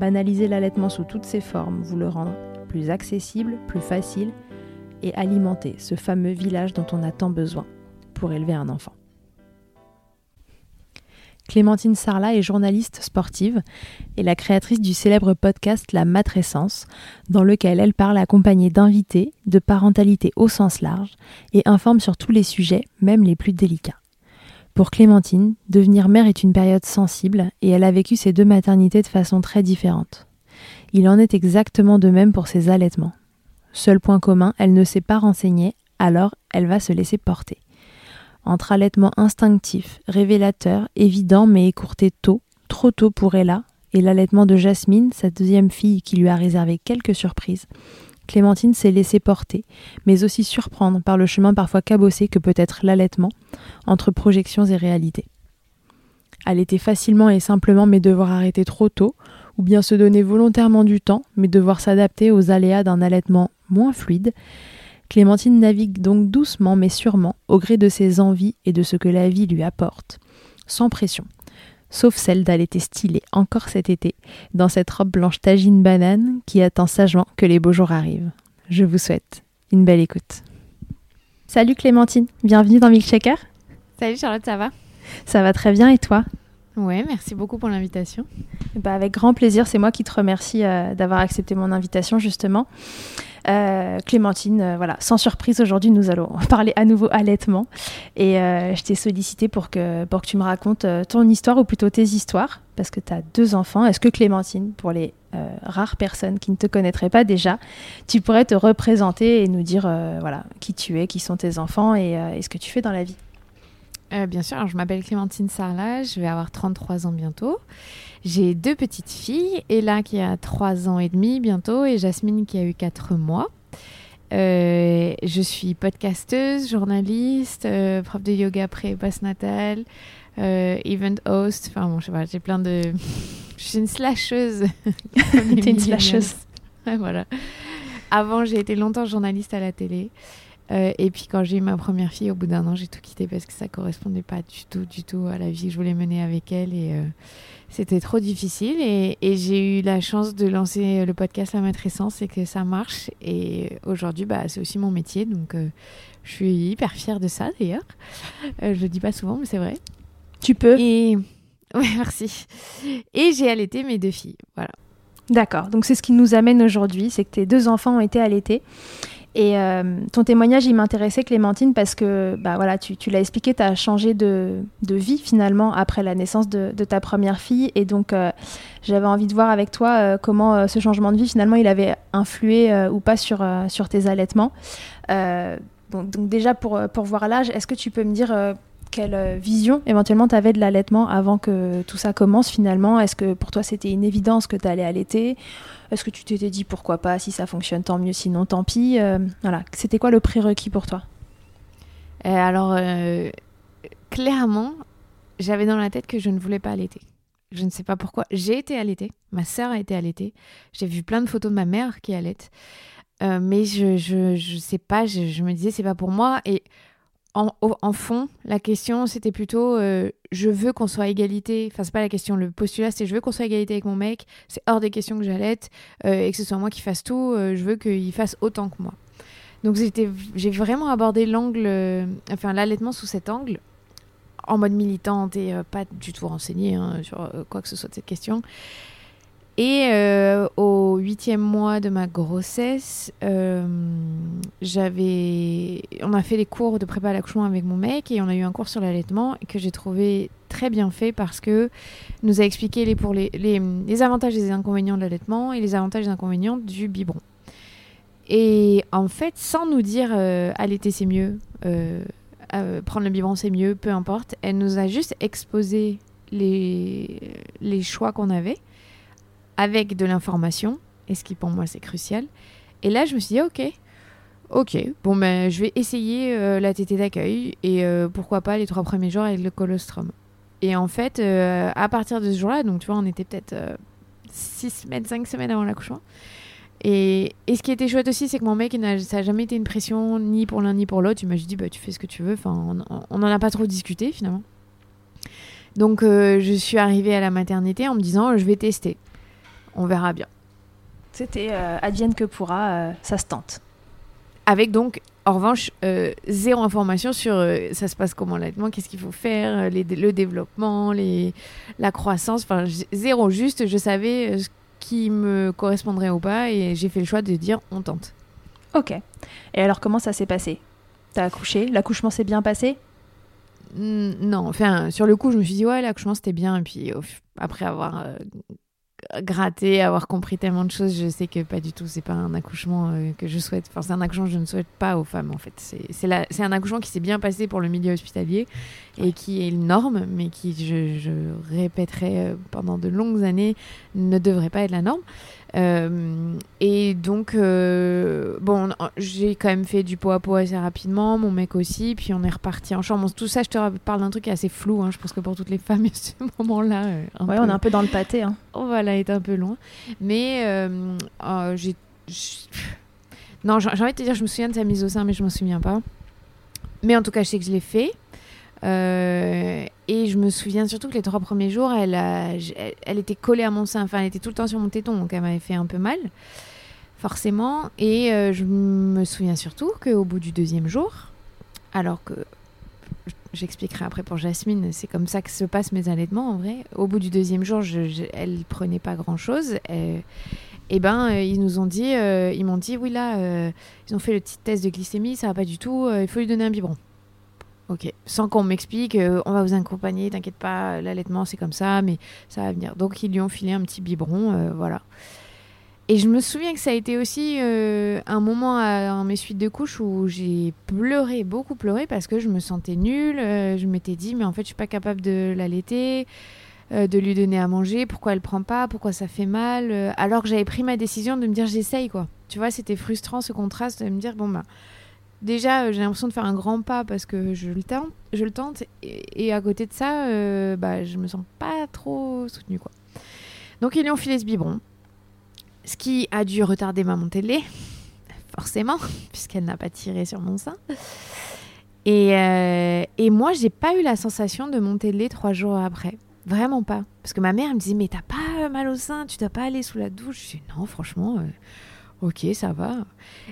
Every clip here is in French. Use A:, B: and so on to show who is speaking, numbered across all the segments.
A: Banaliser l'allaitement sous toutes ses formes, vous le rendre plus accessible, plus facile et alimenter ce fameux village dont on a tant besoin pour élever un enfant. Clémentine Sarla est journaliste sportive et la créatrice du célèbre podcast La Matrescence, dans lequel elle parle accompagnée d'invités, de parentalité au sens large et informe sur tous les sujets, même les plus délicats. Pour Clémentine, devenir mère est une période sensible et elle a vécu ses deux maternités de façon très différente. Il en est exactement de même pour ses allaitements. Seul point commun, elle ne s'est pas renseignée, alors elle va se laisser porter. Entre allaitement instinctif, révélateur, évident mais écourté tôt, trop tôt pour Ella, et l'allaitement de Jasmine, sa deuxième fille qui lui a réservé quelques surprises, Clémentine s'est laissée porter, mais aussi surprendre par le chemin parfois cabossé que peut être l'allaitement, entre projections et réalités. Allaiter facilement et simplement mais devoir arrêter trop tôt, ou bien se donner volontairement du temps mais devoir s'adapter aux aléas d'un allaitement moins fluide, Clémentine navigue donc doucement mais sûrement au gré de ses envies et de ce que la vie lui apporte, sans pression, sauf celle d'allaiter stylée encore cet été, dans cette robe blanche tagine banane qui attend sagement que les beaux jours arrivent. Je vous souhaite une belle écoute. Salut Clémentine, bienvenue dans Milkshaker.
B: Salut Charlotte, ça va?
A: Ça va très bien et toi?
B: Ouais, merci beaucoup pour l'invitation.
A: Bah avec grand plaisir, c'est moi qui te remercie euh, d'avoir accepté mon invitation justement. Euh, Clémentine, euh, voilà, sans surprise, aujourd'hui, nous allons parler à nouveau allaitement. Et euh, je t'ai sollicité pour que, pour que tu me racontes ton histoire, ou plutôt tes histoires, parce que tu as deux enfants. Est-ce que Clémentine, pour les rares personnes qui ne te connaîtraient pas déjà, tu pourrais te représenter et nous dire voilà, qui tu es, qui sont tes enfants et, ce que tu fais dans la vie?
B: Bien sûr, alors je m'appelle Clémentine Sarla, je vais avoir 33 ans bientôt. J'ai deux petites filles, Ella qui a 3 ans et demi bientôt et Jasmine qui a eu 4 mois. je suis podcasteuse, journaliste, prof de yoga pré et natal event host. Enfin, bon, je sais pas, j'ai plein de. je suis une slasheuse.
A: T'es une slasheuse.
B: voilà. Avant, j'ai été longtemps journaliste à la télé. Euh, et puis quand j'ai eu ma première fille, au bout d'un an, j'ai tout quitté parce que ça correspondait pas du tout, du tout à la vie que je voulais mener avec elle. Et euh, c'était trop difficile. Et, j'ai eu la chance de lancer le podcast La Maîtressence et que ça marche. Et aujourd'hui, bah, c'est aussi mon métier. Donc euh, je suis hyper fière de ça d'ailleurs. je le dis pas souvent, mais c'est vrai.
A: Tu peux.
B: Et ouais, merci. Et j'ai allaité mes deux filles. Voilà.
A: D'accord. Donc c'est ce qui nous amène aujourd'hui, c'est que tes deux enfants ont été allaités. Et euh, ton témoignage, il m'intéressait, Clémentine, parce que bah, voilà, tu, l'as expliqué, tu as changé de, vie finalement après la naissance de, ta première fille. Et donc, euh, j'avais envie de voir avec toi euh, comment ce changement de vie, finalement, il avait influé ou pas sur, tes allaitements. Donc, donc, déjà, pour, pour voir l'âge, est-ce que tu peux me dire quelle vision éventuellement tu avais de l'allaitement avant que tout ça commence finalement? Est-ce que pour toi c'était une évidence que tu allais allaiter? Est-ce que tu t'étais dit pourquoi pas Si ça fonctionne, tant mieux. Sinon, tant pis. Euh, voilà. C'était quoi le prérequis pour toi?
B: Euh, Alors, euh, clairement, j'avais dans la tête que je ne voulais pas allaiter. Je ne sais pas pourquoi. J'ai été allaitée. Ma sœur a été allaitée. J'ai vu plein de photos de ma mère qui allaite. mais je, je, sais pas. Je, je me disais, c'est pas pour moi. Et en, fond, la question, c'était plutôt je veux qu'on soit égalité. Enfin, c'est pas la question. Le postulat, c'est je veux qu'on soit égalité avec mon mec. C'est hors des questions que j'allaite euh, et que ce soit moi qui fasse tout. Euh, je veux qu'il fasse autant que moi. Donc, j'ai vraiment abordé l'angle, enfin, l'allaitement sous cet angle, en mode militante et pas du tout renseignée hein, sur quoi que ce soit de cette question. Euh, huitième mois de ma grossesse, euh, j'avais, on a fait des cours de prépa à l'accouchement avec mon mec et on a eu un cours sur l'allaitement que j'ai trouvé très bien fait parce que nous a expliqué les, pour les, les, avantages et les inconvénients de l'allaitement et les avantages et les inconvénients du biberon. Et en fait, sans nous dire euh, allaiter c'est mieux, prendre le biberon c'est mieux, peu importe, elle nous a juste exposé les, les choix qu'on avait avec de l'information, et ce qui pour moi c'est crucial. Et là, je me suis dit, ok, ok, bon ben je vais essayer euh, la tétée d'accueil et euh, pourquoi pas les trois premiers jours avec le colostrum. Et en fait, euh, à partir de ce jour-là, donc tu vois, on était peut-être 6 semaines, 5 semaines avant l'accouchement. Et, et, ce qui était chouette aussi, c'est que mon mec, ça n'a jamais été une pression ni pour l'un ni pour l'autre. Il m'a juste dit, bah, tu fais ce que tu veux. Enfin, on n'en a pas trop discuté finalement. Donc, je suis arrivée à la maternité en me disant, je vais tester on verra bien.
A: C'était euh, advienne que pourra, euh, ça se tente.
B: Avec donc, en revanche, euh, zéro information sur ça se passe comment l'allaitement, qu'est-ce qu'il faut faire, le développement, les, la croissance, enfin zéro, juste je savais ce qui me correspondrait ou pas et j'ai fait le choix de dire on tente.
A: Ok. Et alors comment ça s'est passé? T'as accouché? L'accouchement s'est bien passé?
B: Non, enfin sur le coup je me suis dit ouais l'accouchement c'était bien et puis après avoir gratter, avoir compris tellement de choses, je sais que pas du tout, c'est pas un accouchement euh, que je souhaite. Enfin, c'est un accouchement que je ne souhaite pas aux femmes, en fait. C'est un accouchement qui s'est bien passé pour le milieu hospitalier et qui est une norme, mais qui, je, je répéterai euh, pendant de longues années, ne devrait pas être la norme. Euh, et donc, euh, bon, j'ai quand même fait du pot à pot assez rapidement, mon mec aussi, puis on est reparti en chambre. tout ça, je te parle d'un truc assez flou, hein, je pense que pour toutes les femmes, ce moment-là.
A: Euh, ouais, on est un peu dans le pâté. Hein.
B: On va là être un peu loin. Mais oh, j'ai. Non, j'ai envie de te dire, je me souviens de sa mise au sein, mais je m'en souviens pas. Mais en tout cas, je sais que je l'ai fait. Euh, et je me souviens surtout que les trois premiers jours, elle, était collée à mon sein, enfin elle était tout le temps sur mon téton, donc elle m'avait fait un peu mal, forcément. Et euh, je me souviens surtout qu'au bout du deuxième jour, alors que j'expliquerai après pour Jasmine, c'est comme ça que se passent mes allaitements en vrai. Au bout du deuxième jour, je, elle prenait pas grand chose. Et, et ben, euh, ils nous ont dit, ils m'ont dit, oui là, ils ont fait le petit test de glycémie, ça va pas du tout, il faut lui donner un biberon. Ok, sans qu'on m'explique, euh, on va vous accompagner, t'inquiète pas, l'allaitement c'est comme ça, mais ça va venir. Donc ils lui ont filé un petit biberon, euh, voilà. Et je me souviens que ça a été aussi euh, un moment à, mes suites de couches où j'ai pleuré, beaucoup pleuré, parce que je me sentais nulle. je m'étais dit, mais en fait, je suis pas capable de l'allaiter, de lui donner à manger. Pourquoi elle prend pas Pourquoi ça fait mal Alors que j'avais pris ma décision de me dire, j'essaye, quoi. Tu vois, c'était frustrant ce contraste de me dire, bon, bah, déjà, euh, j'ai l'impression de faire un grand pas parce que je le tente, et, à côté de ça, euh, bah, je me sens pas trop soutenue, quoi. Donc, ils lui ont filé ce biberon, ce qui a dû retarder ma montée de lait, forcément, puisqu'elle n'a pas tiré sur mon sein. Et, euh, et moi, j'ai pas eu la sensation de monter de lait trois jours après. Vraiment pas. Parce que ma mère me disait, mais t'as pas mal au sein, tu dois pas aller sous la douche. Je dis, non, franchement, euh, ok, ça va.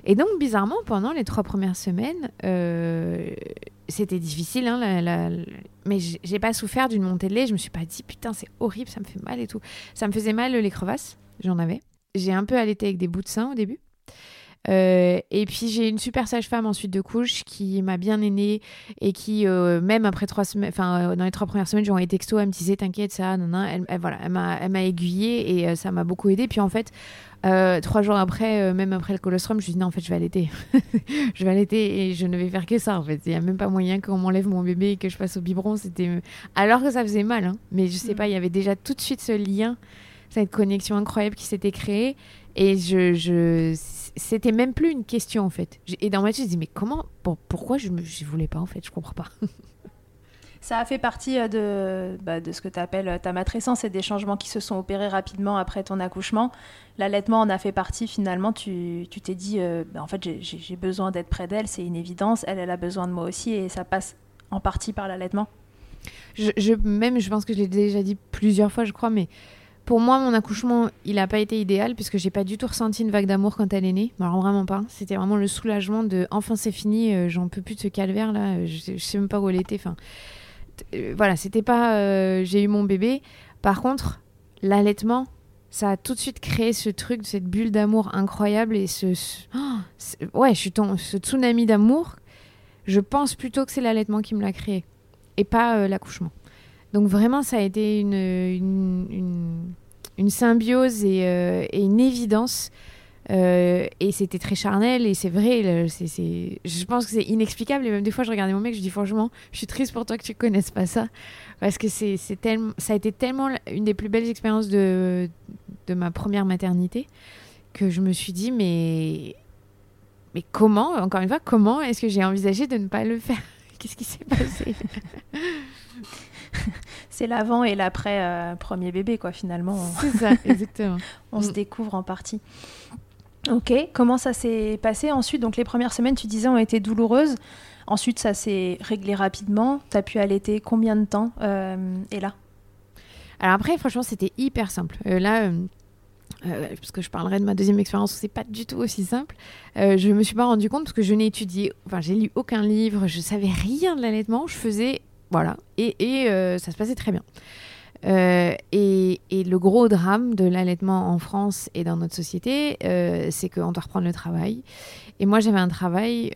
B: Et donc, bizarrement, pendant les trois premières semaines, euh, c'était difficile, hein, la, mais j'ai pas souffert d'une montée de lait. Je me suis pas dit, putain, c'est horrible, ça me fait mal et tout. Ça me faisait mal les crevasses, j'en avais. J'ai un peu allaité avec des bouts de sein au début. Euh, et puis j'ai une super sage-femme ensuite de couche qui m'a bien aînée et qui, euh, même après trois semaines, enfin dans les trois premières semaines, j'ai envoyé texto, elle me disait t'inquiète ça, non, non, elle, voilà, elle m'a, elle m'a aiguillée et ça m'a beaucoup aidé. Puis en fait, trois jours après, même après le colostrum, je me suis dit non en fait je vais allaiter, je vais allaiter et je ne vais faire que ça en fait. Il n'y a même pas moyen qu'on m'enlève mon bébé et que je passe au biberon. C'était alors que ça faisait mal, hein. mais je sais mm. pas, il y avait déjà tout de suite ce lien, cette connexion incroyable qui s'était créée et je, je c'était même plus une question en fait. Et dans ma tête, je dis mais comment, pourquoi je ne voulais pas en fait, je comprends pas.
A: Ça a fait partie euh, de, bah, de ce que tu appelles euh, ta matrescence et des changements qui se sont opérés rapidement après ton accouchement. L'allaitement en a fait partie finalement. Tu t'es dit, euh, bah, en fait, j'ai besoin d'être près d'elle, c'est une évidence. Elle, elle a besoin de moi aussi et ça passe en partie par l'allaitement.
B: Je, je, même, je pense que je l'ai déjà dit plusieurs fois, je crois, mais pour moi, mon accouchement, il n'a pas été idéal puisque j'ai pas du tout ressenti une vague d'amour quand elle est née. Alors vraiment pas. C'était vraiment le soulagement de enfin c'est fini, j'en peux plus de ce calvaire là. Je, ne sais même pas où elle était. Enfin, voilà, c'était pas. Euh, j'ai eu mon bébé. Par contre, l'allaitement, ça a tout de suite créé ce truc, cette bulle d'amour incroyable et ce, oh, ouais, je suis ce tsunami d'amour. Je pense plutôt que c'est l'allaitement qui me l'a créé et pas l'accouchement. Donc vraiment, ça a été une, une, symbiose euh, et, une évidence. Euh, et c'était très charnel et c'est vrai, c'est, je pense que c'est inexplicable. Et même des fois, je regardais mon mec, je dis franchement, je suis triste pour toi que tu connaisses pas ça. Parce que c'est, tellement, ça a été tellement une des plus belles expériences de, de ma première maternité que je me suis dit, mais, mais comment, encore une fois, comment est-ce que j'ai envisagé de ne pas le faire? Qu'est-ce qui s'est passé?
A: C'est l'avant et l'après euh, premier bébé, quoi, finalement.
B: C'est ça, exactement.
A: on se mm. découvre en partie. Ok, comment ça s'est passé ensuite? Donc les premières semaines, tu disais, ont été douloureuses. Ensuite, ça s'est réglé rapidement. Tu as pu allaiter combien de temps euh, Et là?
B: Alors après, franchement, c'était hyper simple. Euh, là, parce que je parlerai de ma deuxième expérience, c'est pas du tout aussi simple. je me suis pas rendu compte parce que je n'ai étudié, enfin, j'ai lu aucun livre, je savais rien de l'allaitement. Je faisais voilà. Et, euh, ça se passait très bien. Euh, et, le gros drame de l'allaitement en France et dans notre société, euh, c'est qu'on doit reprendre le travail. Et moi, j'avais un travail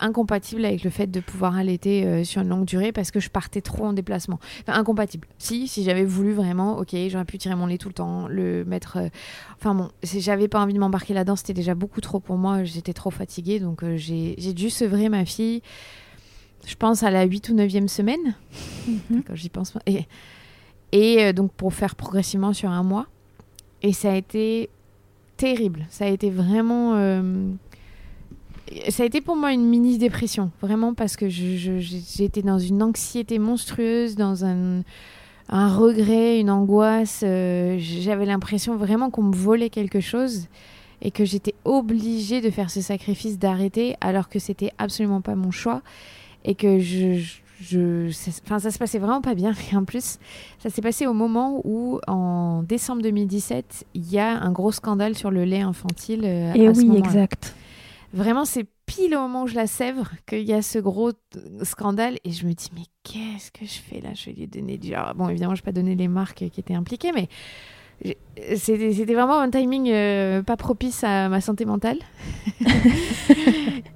B: incompatible avec le fait de pouvoir allaiter sur une longue durée parce que je partais trop en déplacement. Enfin, incompatible. Si, si j'avais voulu vraiment, ok, j'aurais pu tirer mon lait tout le temps, le mettre. Enfin bon, j'avais pas envie de m'embarquer là-dedans, c'était déjà beaucoup trop pour moi, j'étais trop fatiguée, donc j'ai dû sevrer ma fille je pense à la 8 ou 9e semaine, mhm. quand j'y pense. Et, et euh, donc pour faire progressivement sur un mois. Et ça a été terrible. Ça a été vraiment... Euh, ça a été pour moi une mini dépression, vraiment parce que j'étais dans une anxiété monstrueuse, dans un, regret, une angoisse. Euh, j'avais l'impression vraiment qu'on me volait quelque chose et que j'étais obligée de faire ce sacrifice d'arrêter alors que c'était absolument pas mon choix et que je, enfin, ça se passait vraiment pas bien. Et en plus, ça s'est passé au moment où, en décembre 2017, il y a un gros scandale sur le lait infantile. Euh,
A: et oui, exact.
B: Vraiment, c'est pile au moment où je la sèvre qu'il y a ce gros scandale. Et je me dis, mais qu'est-ce que je fais là? Je vais lui donner du. bon, évidemment, je ne vais pas donner les marques qui étaient impliquées, mais c'était vraiment un timing euh, pas propice à ma santé mentale.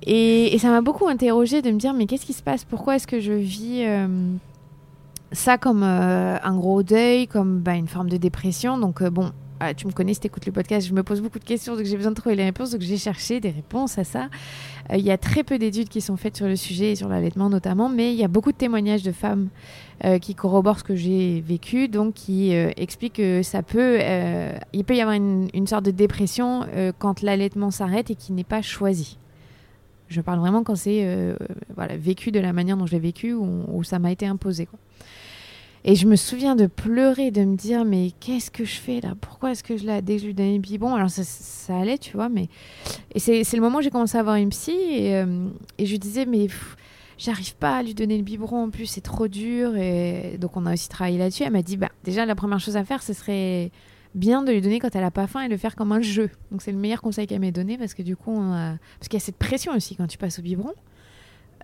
B: et, ça m'a beaucoup interrogée de me dire mais qu'est-ce qui se passe? Pourquoi est-ce que je vis euh, ça comme euh, un gros deuil, comme bah, une forme de dépression? Donc bon, ah, tu me connais, si écoutes le podcast, je me pose beaucoup de questions, donc j'ai besoin de trouver les réponses, donc j'ai cherché des réponses à ça. Euh, il y a très peu d'études qui sont faites sur le sujet, et sur l'allaitement notamment, mais il y a beaucoup de témoignages de femmes euh, qui corroborent ce que j'ai vécu, donc qui euh, expliquent que ça peut, il peut y avoir une, sorte de dépression quand l'allaitement s'arrête et qui n'est pas choisi. Je parle vraiment quand c'est voilà, vécu de la manière dont je l'ai vécu ou, ça m'a été imposé. Et je me souviens de pleurer, de me dire, mais qu'est-ce que je fais là? Pourquoi est-ce que je la dès que je lui donnais Alors ça, ça, allait, tu vois, mais. Et c'est le moment où j'ai commencé à avoir une psy et, euh, je lui disais, mais j'arrive pas à lui donner le biberon en plus, c'est trop dur. Et donc on a aussi travaillé là-dessus. Elle m'a dit, bah déjà, la première chose à faire, ce serait bien de lui donner quand elle a pas faim et le faire comme un jeu. Donc c'est le meilleur conseil qu'elle m'ait donné parce que du coup, parce qu'il y a cette pression aussi quand tu passes au biberon.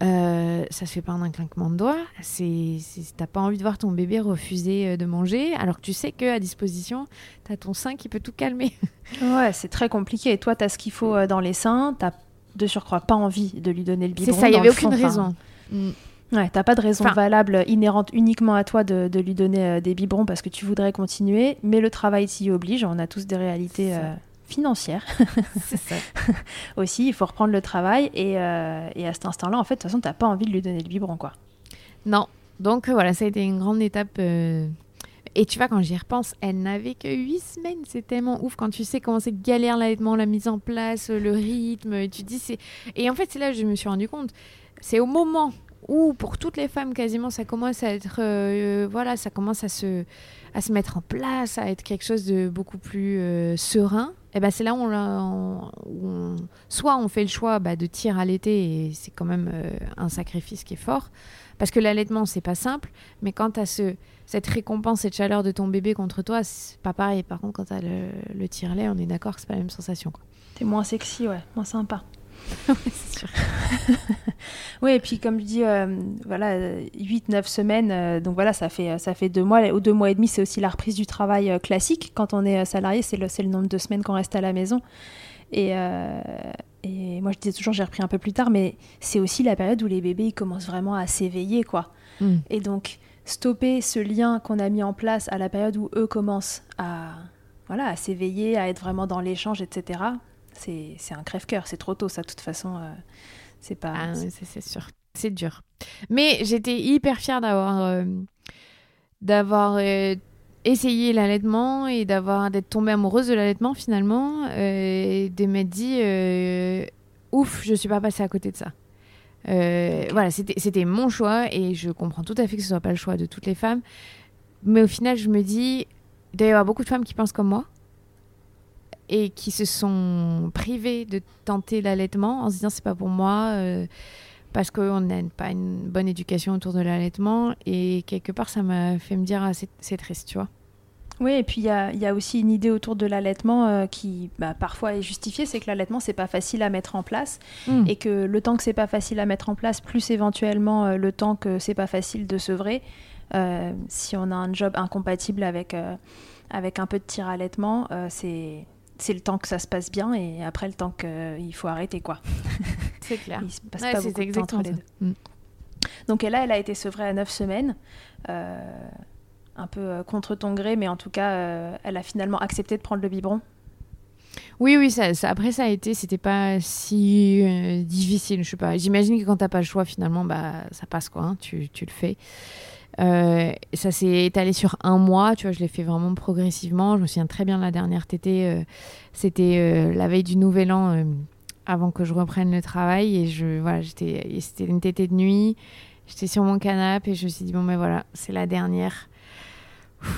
B: Euh, ça se fait pas en un clinquement de doigts. C'est, t'as pas envie de voir ton bébé refuser euh, de manger, alors que tu sais que à disposition, t'as ton sein qui peut tout calmer.
A: ouais, c'est très compliqué. Et toi, t'as ce qu'il faut euh, dans les seins. T'as de surcroît pas envie de lui donner le biberon.
B: C'est ça. Il y avait aucune raison.
A: Mm. Ouais, t'as pas de raison valable inhérente uniquement à toi de, de lui donner des biberons parce que tu voudrais continuer, mais le travail s'y oblige. On a tous des réalités financière. Aussi, il faut reprendre le travail et, euh, et à cet instant-là, en fait, de toute façon, tu n'as pas envie de lui donner le biberon, quoi.
B: Non. Donc euh, voilà, ça a été une grande étape. Euh, et tu vois, quand j'y repense, elle n'avait que 8 semaines. C'est tellement ouf quand tu sais comment c'est galère l'allaitement, la mise en place, le rythme. Et tu dis, c'est. Et en fait, c'est là que je me suis rendu compte. C'est au moment où, pour toutes les femmes, quasiment, ça commence à être. voilà, ça commence à se, à se mettre en place, à être quelque chose de beaucoup plus serein eh ben c'est là où, soit on fait le choix bah, de tirer à l'été et c'est quand même euh, un sacrifice qui est fort parce que l'allaitement c'est pas simple mais quand as ce, cette récompense cette chaleur de ton bébé contre toi c'est pas pareil par contre quand tu as le, le tire-lait on est d'accord que c'est pas la même sensation quoi.
A: T'es moins sexy ouais moins sympa c'est. oui, et puis comme je dis, euh, voilà, 8-9 semaines, euh, donc voilà, ça fait, ça fait deux mois. Ou deux mois et demi, c'est aussi la reprise du travail euh, classique. Quand on est salarié, c'est le, le nombre de semaines qu'on reste à la maison. Et, et moi, je disais toujours, j'ai repris un peu plus tard, mais c'est aussi la période où les bébés ils commencent vraiment à s'éveiller, quoi. Mm. Et donc, stopper ce lien qu'on a mis en place à la période où eux commencent à, voilà, à s'éveiller, à être vraiment dans l'échange, etc c'est un crève-cœur. C'est trop tôt, ça, de toute façon. Euh, c'est pas.
B: Ah, c'est sûr. C'est dur. Mais j'étais hyper fière d'avoir euh, d'avoir euh, essayé l'allaitement et d'avoir d'être tombée amoureuse de l'allaitement finalement et de m'être dit ouf, je suis pas passée à côté de ça. Voilà, c'était mon choix et je comprends tout à fait que ce soit pas le choix de toutes les femmes. Mais au final, je me dis, il doit y avoir beaucoup de femmes qui pensent comme moi et qui se sont privés de tenter l'allaitement en se disant c'est pas pour moi euh, parce qu'on n'a pas une bonne éducation autour de l'allaitement. Et quelque part ça m'a fait me dire ah, c'est triste tu vois.
A: Oui, et puis il y a, y a, aussi une idée autour de l'allaitement euh, qui bah, parfois est justifiée, c'est que l'allaitement c'est pas facile à mettre en place. Hmm. et que le temps que c'est pas facile à mettre en place, plus éventuellement euh, le temps que c'est pas facile de sevrer, si on a un job incompatible avec avec un peu de tir allaitement, c'est c'est le temps que ça se passe bien et après le temps qu'il euh, faut arrêter quoi.
B: C'est clair.
A: Il se passe pas beaucoup de temps entre les deux. Mm. Donc là, elle a été sevrée à 9 semaines, euh, un peu euh, contre ton gré, mais en tout cas, elle a finalement accepté de prendre le biberon.
B: Oui, oui, ça, après ça a été, c'était pas si difficile, je sais pas. J'imagine que quand t'as pas le choix, finalement, bah ça passe quoi, hein, tu, tu, le fais. Euh, ça s'est étalé sur un mois, tu vois, je l'ai fait vraiment progressivement. Je me souviens très bien de la dernière tétée, euh, c'était euh, la veille du Nouvel An, avant que je reprenne le travail. Et je, voilà, c'était une tétée de nuit. J'étais sur mon canapé et je me suis dit, bon, mais voilà, c'est la dernière.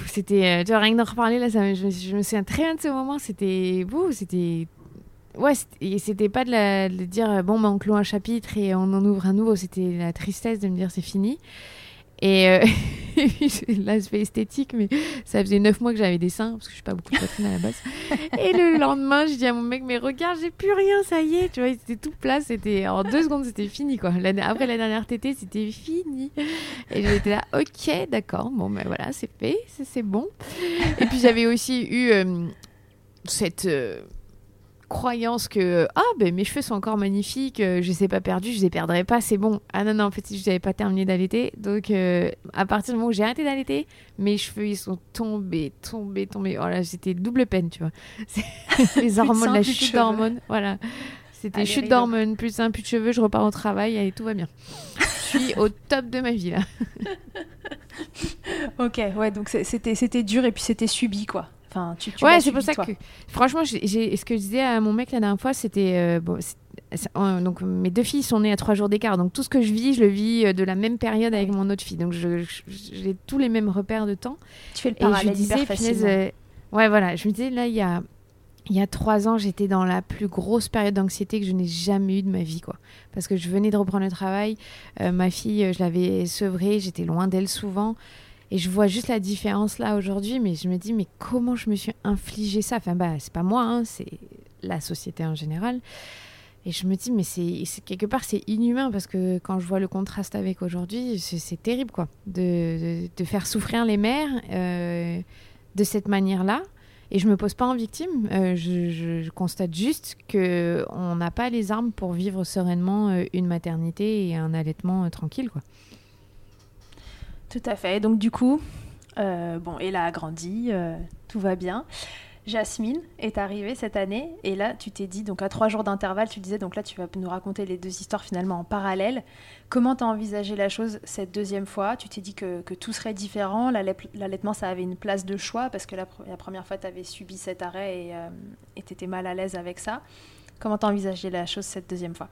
B: C'était, tu vois, rien que d'en reparler, là, je, me souviens très bien de ce moment. C'était, beau, c'était ouais, c'était pas de, dire bon, bah, on clôt un chapitre et on en ouvre un nouveau. C'était la tristesse de me dire c'est fini. Et euh, l'aspect esthétique, mais ça faisait neuf mois que j'avais des seins, parce que je suis pas beaucoup de poitrine à la base. Et le lendemain, je dis à mon mec, mais regarde, j'ai plus rien, ça y est, tu vois, c'était tout plat, c'était en deux secondes, c'était fini, quoi. Après la dernière tétée, c'était fini. Et j'étais là, ok, d'accord, bon, ben voilà, c'est fait, c'est bon. Et puis j'avais aussi eu euh, cette. Euh, croyance que ah ben mes cheveux sont encore magnifiques, euh, je les ai pas perdus, je les perdrai pas, c'est bon. Ah non non, en fait je n'avais pas terminé d'allaiter, donc euh, à partir du moment où j'ai arrêté d'allaiter, mes cheveux ils sont tombés, tombés, tombés. Oh là c'était double peine, tu vois. les hormones, la chute d'hormones, voilà. C'était chute d'hormones, plus un plus de cheveux, je repars au travail et tout va bien. je suis au top de ma vie là.
A: ok, ouais, donc c'était c'était dur et puis c'était subi quoi. Enfin, tu,
B: ouais, c'est pour ça que franchement, j'ai ce que je disais à mon mec la dernière fois, c'était euh, bon, donc mes deux filles sont nées à trois jours d'écart, donc tout ce que je vis, je le vis euh, de la même période avec mon autre fille, donc j'ai tous les mêmes repères de temps.
A: Tu fais le parallèle et je disais, facilement.
B: Euh, ouais, voilà, je me disais là, il y a il y a trois ans, j'étais dans la plus grosse période d'anxiété que je n'ai jamais eue de ma vie, quoi. Parce que je venais de reprendre le travail, ma fille, je l'avais sevrée, j'étais loin d'elle souvent. Et je vois juste la différence là aujourd'hui, mais je me dis, mais comment je me suis infligé ça? Enfin, bah, c'est pas moi, hein, c'est la société en général. Et je me dis, mais c'est quelque part, c'est inhumain parce que quand je vois le contraste avec aujourd'hui, c'est terrible, quoi. De, faire souffrir les mères euh, de cette manière-là. Et je me pose pas en victime. Euh, je, je, constate juste que on n'a pas les armes pour vivre sereinement euh, une maternité et un allaitement tranquille, quoi.
A: Tout à fait. Donc du coup, euh, bon, Ella a grandi, euh, tout va bien. Jasmine est arrivée cette année et là tu t'es dit donc à trois jours d'intervalle tu disais donc là tu vas nous raconter les deux histoires finalement en parallèle comment tu as envisagé la chose cette deuxième fois? Tu t'es dit que, tout serait différent l'allaitement ça avait une place de choix parce que la, première fois tu avais subi cet arrêt et euh, tu étais mal à l'aise avec ça comment tu as envisagé la chose cette deuxième fois?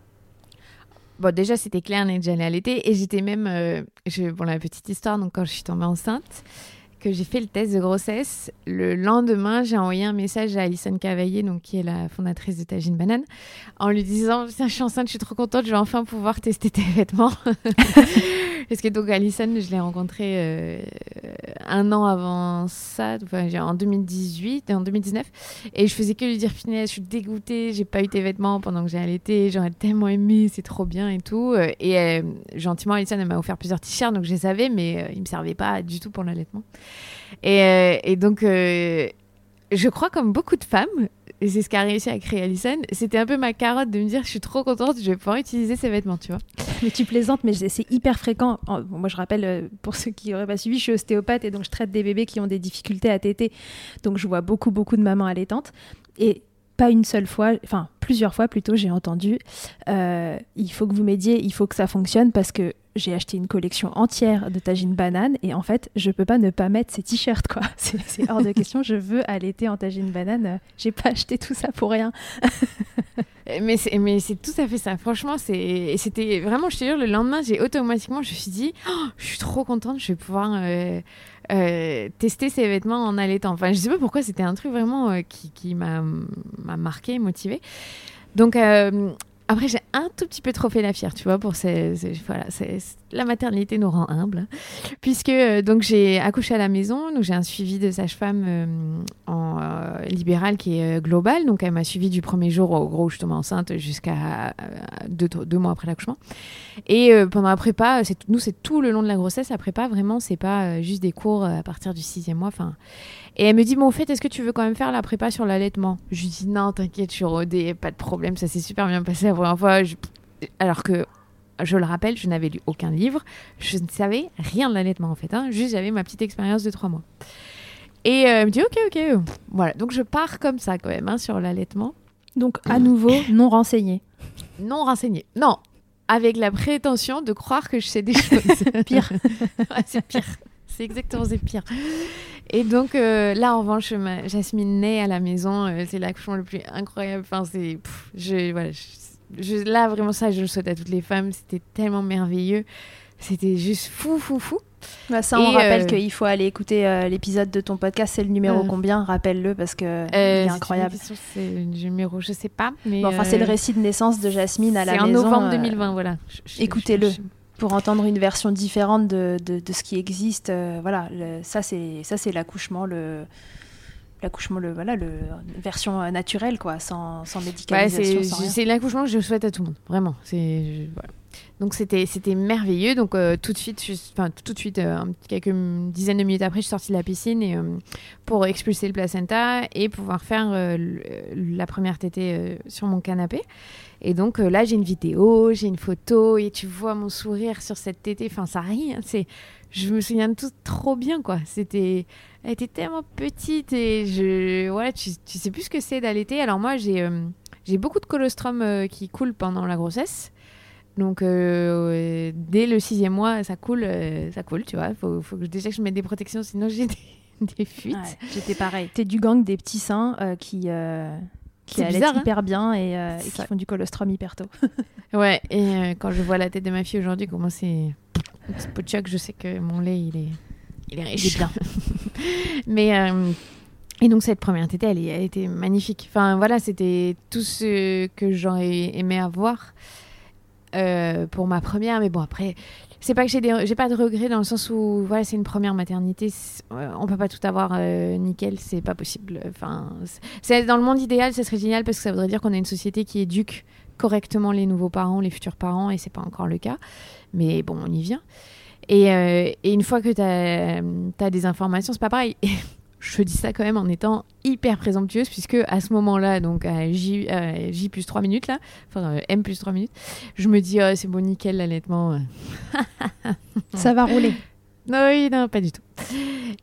B: Bon, déjà, c'était clair, à l'été. Et j'étais même. Euh, je, bon, la petite histoire, donc quand je suis tombée enceinte, que j'ai fait le test de grossesse, le lendemain, j'ai envoyé un message à Alison Cavaillé, donc, qui est la fondatrice de Tagine Banane, en lui disant Tiens, je suis enceinte, je suis trop contente, je vais enfin pouvoir tester tes vêtements. Parce que donc Alison, je l'ai rencontrée euh, un an avant ça, en 2018 et en 2019. Et je faisais que lui dire Finesse, je suis dégoûtée, j'ai pas eu tes vêtements pendant que j'ai allaité, j'aurais tellement aimé, c'est trop bien et tout. Et euh, gentiment, Alison, elle m'a offert plusieurs t-shirts, donc je les avais, mais euh, ils me servaient pas du tout pour l'allaitement. Et, donc, je crois comme beaucoup de femmes, et c'est ce qu'a réussi à créer Alison, c'était un peu ma carotte de me dire je suis trop contente, je vais pouvoir utiliser ces vêtements, tu vois.
A: Mais tu plaisantes, mais c'est hyper fréquent. moi, je rappelle, euh, pour ceux qui n'auraient pas suivi, je suis ostéopathe et donc je traite des bébés qui ont des difficultés à téter. Donc je vois beaucoup, beaucoup de mamans allaitantes. Et pas une seule fois, enfin plusieurs fois plutôt, j'ai entendu euh, il faut que vous m'aidiez, il faut que ça fonctionne parce que j'ai acheté une collection entière de tagine banane et en fait, je peux pas ne pas mettre ces t-shirts quoi. C'est hors de question. Je veux allaiter en tagine banane. J'ai pas acheté tout ça pour rien.
B: mais c'est mais c'est tout à fait ça. Franchement, c'est c'était vraiment. Je te jure, le lendemain, j'ai automatiquement, je me suis dit, oh, je suis trop contente. Je vais pouvoir euh, euh, tester ces vêtements en allaitant. Enfin, je sais pas pourquoi. C'était un truc vraiment euh, qui m'a m'a marqué, motivé. Donc, après, j'ai un tout petit peu trop fait la fière, tu vois, pour ces, voilà, la maternité nous rend humble, puisque euh, donc j'ai accouché à la maison, donc j'ai un suivi de sage-femme euh, euh, libéral qui est global, donc elle m'a suivi du premier jour au gros je tombais enceinte jusqu'à deux, mois après l'accouchement, et pendant la prépa, nous c'est tout le long de la grossesse, la prépa vraiment c'est pas juste des cours à partir du sixième mois, et elle me dit, bon, au fait, est-ce que tu veux quand même faire la prépa sur l'allaitement? Je lui dis, non, t'inquiète, je suis rodée, pas de problème, ça s'est super bien passé la première fois. Alors que, je le rappelle, je n'avais lu aucun livre, je ne savais rien de l'allaitement en fait, hein. juste j'avais ma petite expérience de trois mois. Et euh, elle me dit, ok, ok, voilà, donc je pars comme ça quand même hein, sur l'allaitement.
A: Donc à nouveau, non renseigné.
B: Non renseigné, non, avec la prétention de croire que je sais des choses.
A: pire.
B: c'est pire. C'est exactement c'est pire. Et donc euh, là, en revanche, Jasmine naît à la maison. Euh, c'est l'accouchement le plus incroyable. Enfin, c'est, je, voilà, je, là vraiment ça, je le souhaite à toutes les femmes. C'était tellement merveilleux. C'était juste fou, fou, fou.
A: Bah ça, on rappelle euh, qu'il faut aller écouter l'épisode de ton podcast. C'est le numéro combien? Rappelle-le parce que est incroyable.
B: C'est le numéro, je sais pas. Mais
A: enfin, c'est le récit de naissance de Jasmine à la maison.
B: C'est en novembre 2020, voilà.
A: Écoutez-le pour entendre une version différente de, de, ce qui existe. Euh, voilà, ça c'est ça c'est l'accouchement le l'accouchement le voilà le version naturelle quoi, sans, sans médicalisation.
B: c'est l'accouchement que je souhaite à tout le monde, vraiment. C'est voilà. donc c'était c'était merveilleux. Donc euh, tout de suite, je- tout de suite, euh, quelques dizaines de minutes après, je suis sortie de la piscine et, euh, pour expulser le placenta et pouvoir faire euh, la première tétée euh, sur mon canapé. Et donc euh, là, j'ai une vidéo, j'ai une photo et tu vois mon sourire sur cette tétée. Enfin, ça rit. hein, c'est, je me souviens de tout trop bien quoi. C'était, elle était tellement petite et je, ouais, tu, tu sais plus ce que c'est d'allaiter. Alors moi, j'ai euh, j'ai beaucoup de colostrum euh, qui coulent pendant la grossesse. Donc dès le sixième mois, ça coule, euh, ça coule, tu vois. Faut, faut que, déjà que je mette des protections, sinon j'ai des, des fuites.
A: Ouais, J'étais pareil. T'es du gang des petits seins euh, qui, euh, qui allaitent
B: bizarre, hein
A: hyper bien et, euh, et qui font du colostrum hyper tôt.
B: Ouais, et euh, quand je vois la tête de ma fille aujourd'hui, comment c'est choc, je sais que mon lait, il est, il est riche.
A: bien.
B: Mais euh, et donc cette première tétée, elle, elle était magnifique. Enfin voilà, c'était tout ce que j'aurais aimé avoir euh, pour ma première. Mais bon après, c'est pas que j'ai des, pas de regrets dans le sens où voilà, c'est une première maternité. euh, On peut pas tout avoir euh, nickel, c'est pas possible. Enfin, c'est- dans le monde idéal, ça serait génial parce que ça voudrait dire qu'on a une société qui éduque correctement les nouveaux parents, les futurs parents, et c'est pas encore le cas. Mais bon, on y vient. Et, et une fois que tu as, des informations, c'est pas pareil. je dis ça quand même en étant hyper présomptueuse, puisque à ce moment-là, donc à J, J plus 3 minutes, là, enfin euh, M plus 3 minutes, je me dis, oh, c'est bon, nickel, l'allaitement.
A: Ça va rouler.
B: Non, oui, non, pas du tout.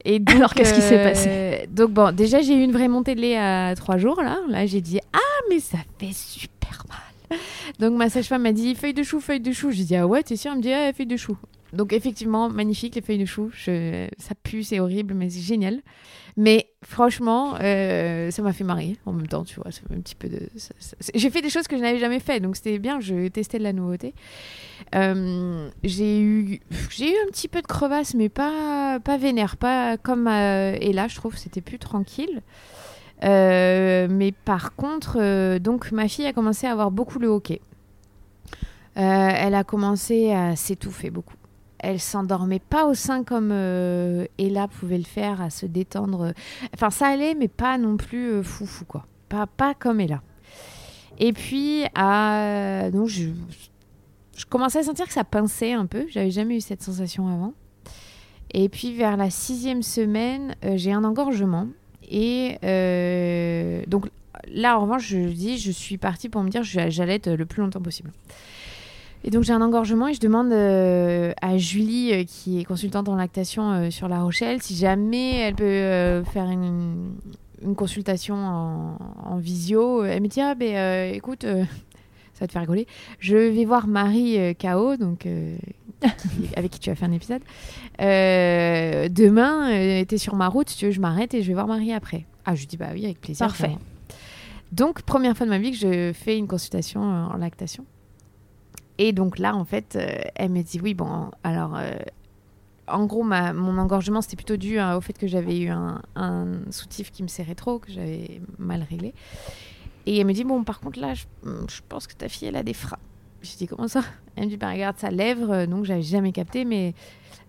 B: Et donc,
A: Alors, qu'est-ce qui s'est
B: euh,
A: passé?
B: Donc, bon, déjà, j'ai eu une vraie montée de lait à 3 jours, là. Là, j'ai dit, ah, mais ça fait super mal. Donc, ma sage-femme m'a dit, feuille de chou, feuille de chou. J'ai dit, ah ouais, t'es sûr? Elle me dit, ah, feuille de chou. Donc, effectivement, magnifique, les feuilles de chou. Je... Ça pue, c'est horrible, mais c'est génial. Mais franchement, euh, ça m'a fait marrer en même temps, tu vois. un petit peu de... J'ai fait des choses que je n'avais jamais fait, donc c'était bien, je testais de la nouveauté. Euh, j'ai eu, un petit peu de crevasse, mais pas, pas vénère, pas comme euh, et là, je trouve, c'était plus tranquille. Euh, mais par contre, euh, donc ma fille a commencé à avoir beaucoup le hockey. Euh, elle a commencé à s'étouffer beaucoup. Elle s'endormait pas au sein comme euh, Ella pouvait le faire, à se détendre. Enfin, ça allait, mais pas non plus euh, fou fou quoi. Pas, pas comme Ella. Et puis, donc je, je commençais à sentir que ça pinçait un peu. J'avais jamais eu cette sensation avant. Et puis vers la sixième semaine, euh, j'ai un engorgement. Et euh, donc là, en revanche, je dis, je suis partie pour me dire, je- j'allaite le plus longtemps possible. Et donc j'ai un engorgement et je demande euh, à Julie, euh, qui est consultante en lactation euh, sur La Rochelle, si jamais elle peut faire une, une consultation en, en visio. Elle me dit, ah ben écoute, ça va te faire rigoler, je vais voir Marie KO, donc, qui- avec qui tu as fait un épisode. Demain, t'es sur ma route, si tu veux, je m'arrête et je vais voir Marie après. Ah, je lui dis, bah oui, avec plaisir.
A: Parfait.
B: vraiment. Donc, première fois de ma vie que je fais une consultation en lactation. Et donc là, en fait, euh, elle me dit, oui, bon, alors, euh, en gros, ma, mon engorgement, c'était plutôt dû hein, au fait que j'avais eu un, un soutif qui me serrait trop, que j'avais mal réglé. Et elle me dit, bon, par contre, là, je, pense que ta fille, elle a des freins. Je dis, comment ça? Elle me dit, bah, regarde sa lèvre, euh, donc j'avais jamais capté, mais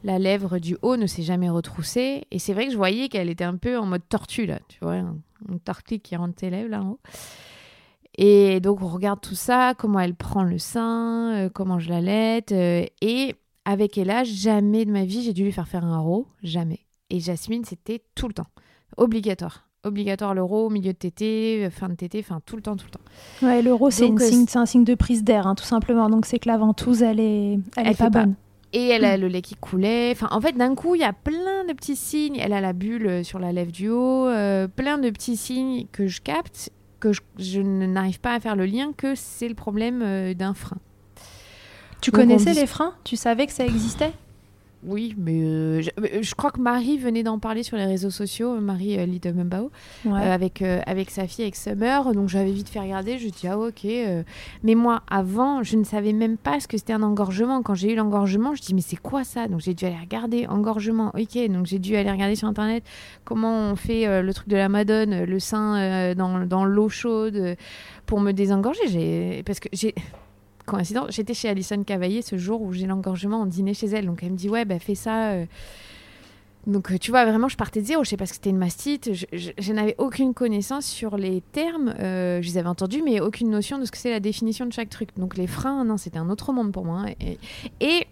B: la lèvre du haut ne s'est jamais retroussée. Et c'est vrai que je voyais qu'elle était un peu en mode tortue, là, tu vois, un- une tortue qui rentre tes lèvres, là, en haut. Et donc, on regarde tout ça, comment elle prend le sein, euh, comment je l'allaite. euh, et avec Ella, jamais de ma vie, j'ai dû lui faire faire un row, jamais. Et Jasmine, c'était tout le temps, obligatoire. Obligatoire le row, milieu de tété, euh, fin de tété, enfin tout le temps, tout le temps.
A: Ouais, l'euro, c'est
B: euh,
A: c'est un signe de prise d'air, hein, tout simplement. Donc, c'est que la ventouse, elle est, elle
B: Elle
A: est pas
B: pas.
A: bonne.
B: Et elle a le lait qui coulait. Enfin, en fait, d'un coup, il y a plein de petits signes. Elle a la bulle sur la lèvre du haut. euh, plein de petits signes que je capte, que je, je n'arrive pas à faire le lien que c'est le problème euh, d'un frein.
A: Tu
B: Donc,
A: connaissais
B: dis-
A: les freins? Tu savais que ça existait?
B: Oui, mais euh, je, euh, je crois que Marie venait d'en parler sur les réseaux sociaux, euh, Marie euh,
A: Ouais.
B: euh, avec, avec sa fille, avec Summer. Donc j'avais vite fait regarder, je dis ah ok. Mais moi, avant, je ne savais même pas ce que c'était un engorgement. Quand j'ai eu l'engorgement, je dis mais c'est quoi ça? Donc j'ai dû aller regarder engorgement. Ok, donc j'ai dû aller regarder sur internet comment on fait le truc de la Madone, le sein dans, dans l'eau chaude pour me désengorger. Parce que j'ai coïncidence, j'étais chez Alison Cavaillé ce jour où j'ai l'engorgement en dîner chez elle. Donc elle me dit ouais bah fais ça. euh, donc, euh, tu vois, vraiment, je partais de zéro. Je sais pas ce que c'était une mastite. Je, n'avais aucune connaissance sur les termes. Euh, je les avais entendus, mais aucune notion de ce que c'est la définition de chaque truc. Donc, les freins, non, c'était un autre monde pour moi. Et, et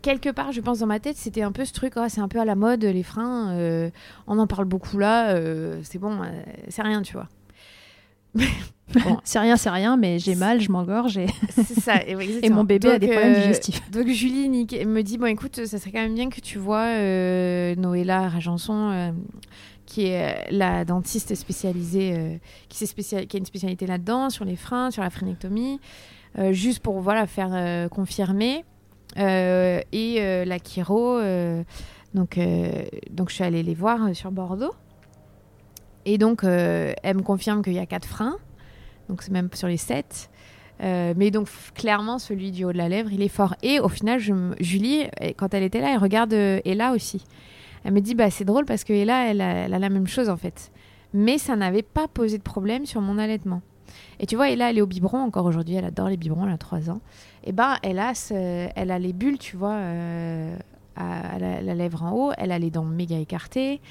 B: quelque part, je pense dans ma tête, c'était un peu ce truc. ah, c'est un peu à la mode, les freins. on en parle beaucoup là. c'est bon, c'est rien, tu vois.
A: c'est rien, c'est rien, mais j'ai mal, je m'engorge et,
B: C'est ça. Et, ouais,
A: et
B: exactement.
A: mon bébé a des problèmes
B: euh,
A: digestifs.
B: Donc Julie me dit bon écoute ça serait quand même bien que tu vois euh, Noëlla Rajanson euh, qui est euh, la dentiste spécialisée qui, s'est spécial- qui a une spécialité là-dedans sur les freins sur la phrénectomie euh, juste pour voilà faire confirmer et la chiro donc donc je suis allée les voir sur Bordeaux et donc euh, elle me confirme qu'il y a quatre freins. Donc c'est même sur les sept. Euh, mais donc clairement celui du haut de la lèvre il est fort. Et au final Julie quand elle était là elle regarde euh, Ella aussi. Elle me dit bah c'est drôle parce que Ella elle a, la même chose en fait. Mais ça n'avait pas posé de problème sur mon allaitement. Et tu vois Ella elle est au biberon encore aujourd'hui. Elle adore les biberons elle a 3 ans. Et ben elle a elle a les bulles tu vois à, la lèvre en haut. Elle a les dents méga écartées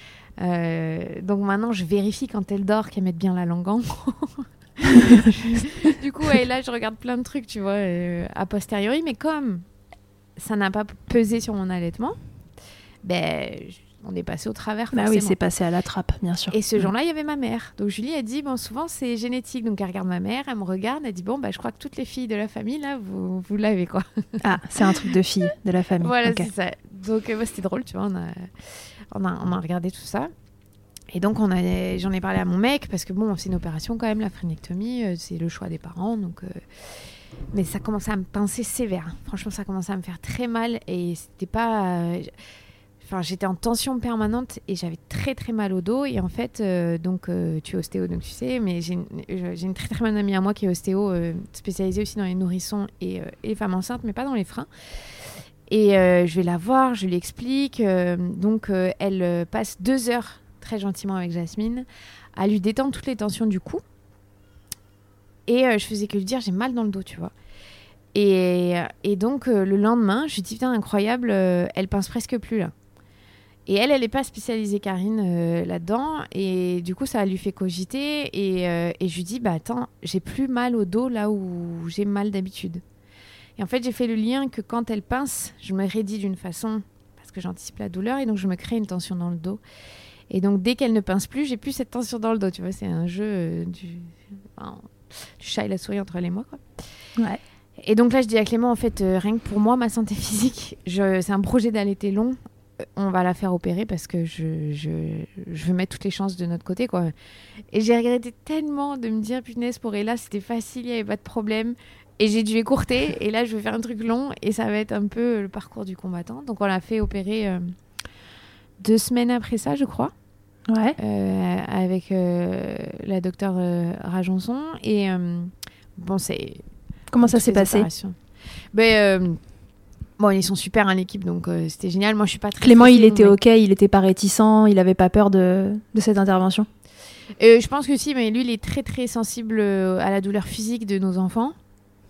B: Euh, donc maintenant je vérifie quand elle dort qu'elle mette bien la langue en haut du coup, ouais, là, je regarde plein de trucs, tu vois, euh, a posteriori. Mais comme ça n'a pas pesé sur mon allaitement, ben, on est passé au travers.
A: Bah oui, c'est passé à la trappe, bien sûr.
B: Et ce jour-là, il y avait ma mère. Donc Julie a dit, bon, souvent c'est génétique. Donc elle regarde ma mère, elle me regarde, elle dit, bon, bah, je crois que toutes les filles de la famille, là, vous, vous l'avez, quoi.
A: Ah, c'est un truc de fille de la famille.
B: Voilà, c'est ça. Donc euh, ouais, c'était drôle, tu vois, on a, on, a, regardé tout ça. Et donc j'en ai parlé à mon mec, parce que bon, c'est une opération quand même, la phrénectomie, euh, c'est le choix des parents. Donc, euh, mais ça commençait à me pincer sévère. Franchement, ça commençait à me faire très mal. Et c'était pas... euh, Enfin, j'étais en tension permanente et j'avais très très mal au dos. Et en fait, donc tu es ostéo, donc tu sais, mais j'ai une, très très bonne amie à moi qui est ostéo, spécialisée aussi dans les nourrissons et, et les femmes enceintes, mais pas dans les freins. Et euh, je vais la voir, je lui explique. euh, donc, euh, elle passe deux heures très gentiment avec Jasmine à lui détendre toutes les tensions du cou. Et je faisais que lui dire j'ai mal dans le dos, tu vois. Et, et donc, le lendemain, je lui dis putain, incroyable, elle pince presque plus là. Et elle, elle n'est pas spécialisée, Karine, là-dedans. Et du coup, ça lui fait cogiter. Et, et je lui dis, bah attends, j'ai plus mal au dos là où j'ai mal d'habitude. Et en fait, j'ai fait le lien que quand elle pince, je me raidis d'une façon parce que j'anticipe la douleur et donc je me crée une tension dans le dos. Et donc, dès qu'elle ne pince plus, j'ai plus cette tension dans le dos. Tu vois, c'est un jeu euh, du, enfin, du chat et la souris entre elle et moi, quoi.
A: Ouais.
B: Et donc là, je dis à Clément, en fait, euh, rien que pour moi, ma santé physique, je, c'est un projet d'allaiter long. Euh, On va la faire opérer parce que je, je, je veux mettre toutes les chances de notre côté, quoi. Et j'ai regretté tellement de me dire, punaise, pour Ella, c'était facile, il n'y avait pas de problème. Et j'ai dû écourter. Et là, je vais faire un truc long et ça va être un peu le parcours du combattant. Donc, on l'a fait opérer euh, deux semaines après ça, je crois
A: Ouais.
B: euh, avec euh, la docteure Rajonson. Et bon, c'est.
A: Comment ça s'est passé.
B: Ben, bon, ils sont super en équipe, donc euh, c'était génial. Moi, je suis pas très.
A: Clément, il était
B: mais-
A: ok, il était pas réticent, il avait pas peur de, de cette intervention?
B: Euh, je pense que si, mais lui, il est très très sensible à la douleur physique de nos enfants.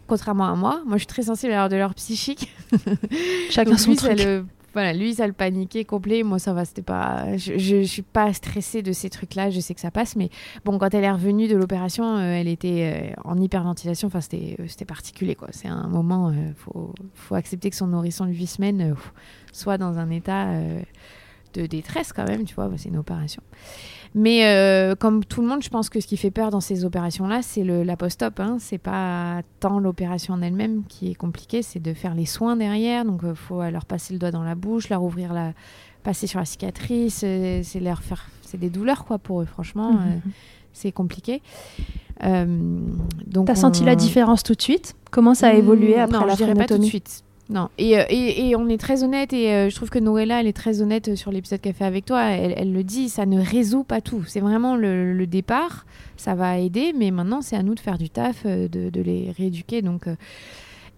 B: Contrairement à moi, moi je suis très sensible à la douleur psychique.
A: Chacun
B: Donc,
A: son
B: lui, ça
A: truc.
B: le- voilà, lui, ça le paniquait complet. Moi, ça va, c'était pas. Je, je, je suis pas stressée de ces trucs-là. Je sais que ça passe, mais bon, quand elle est revenue de l'opération, euh, elle était euh, en hyperventilation. Enfin, c'était, euh, c'était particulier, quoi. C'est un moment. Il faut, faut accepter que son nourrisson de 8 semaines euh, soit dans un état euh, de détresse quand même. Tu vois, c'est une opération. Mais euh, comme tout le monde, je pense que ce qui fait peur dans ces opérations-là, c'est la post-op. Hein. C'est pas tant l'opération en elle-même qui est compliquée, c'est de faire les soins derrière. Donc, il faut leur passer le doigt dans la bouche, leur ouvrir la, passer sur la cicatrice. euh, c'est leur faire, c'est des douleurs quoi pour eux. Franchement,
A: Mhm.
B: euh, c'est compliqué. Euh, donc,
A: T'as senti la différence tout de suite? Comment ça a évolué
B: Mm,
A: après
B: non,
A: la
B: je dirais pas tout de suite. Non. Et, euh, et, et on est très honnête et euh, je trouve que Noëlla, elle est très honnête sur l'épisode qu'elle fait avec toi. Elle, le dit, ça ne résout pas tout. C'est vraiment le, départ, ça va aider, mais maintenant c'est à nous de faire du taf, euh, de, les rééduquer. Donc, euh,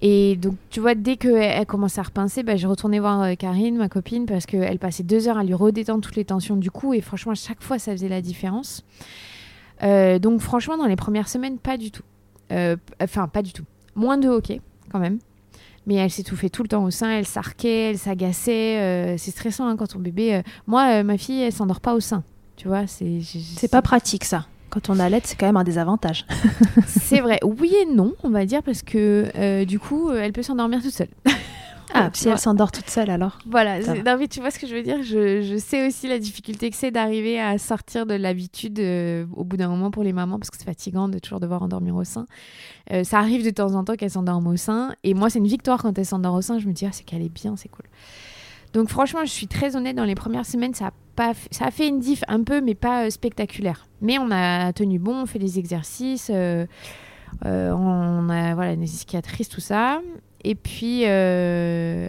B: et donc, tu vois, dès qu'elle elle commence à repincer, bah, j'ai retourné voir euh, Karine, ma copine, parce qu'elle passait deux heures à lui redétendre toutes les tensions du cou. Et franchement, à chaque fois, ça faisait la différence. Euh, donc, franchement, dans les premières semaines, pas du tout. Euh, Enfin, pas du tout. Moins de hockey, quand même. Mais elle s'étouffait tout le temps au sein, elle s'arquait, elle s'agaçait. euh, c'est stressant hein, quand ton bébé. euh, Moi, euh, ma fille, elle s'endort pas au sein. Tu vois, c'est.
A: C'est pas pratique ça. Quand on allait, c'est quand même un désavantage.
B: C'est vrai. Oui et non, on va dire, parce que du coup, elle peut s'endormir toute seule.
A: Ah,
B: Tu
A: si elle s'endort toute seule alors.
B: Voilà, non, mais tu vois ce que je veux dire? Je, je sais aussi la difficulté que c'est d'arriver à sortir de l'habitude euh, au bout d'un moment pour les mamans, parce que c'est fatigant de toujours devoir endormir au sein. Euh, ça arrive de temps en temps qu'elle s'endorme au sein, et moi c'est une victoire quand elle s'endort au sein, je me dis, ah, c'est qu'elle est bien, c'est cool. Donc franchement, je suis très honnête, dans les premières semaines, ça a, pas f- ça a fait une diff un peu, mais pas euh, spectaculaire. Mais on a tenu bon, on fait des exercices, euh, euh, on a voilà, une cicatrice, tout ça. Et puis, euh,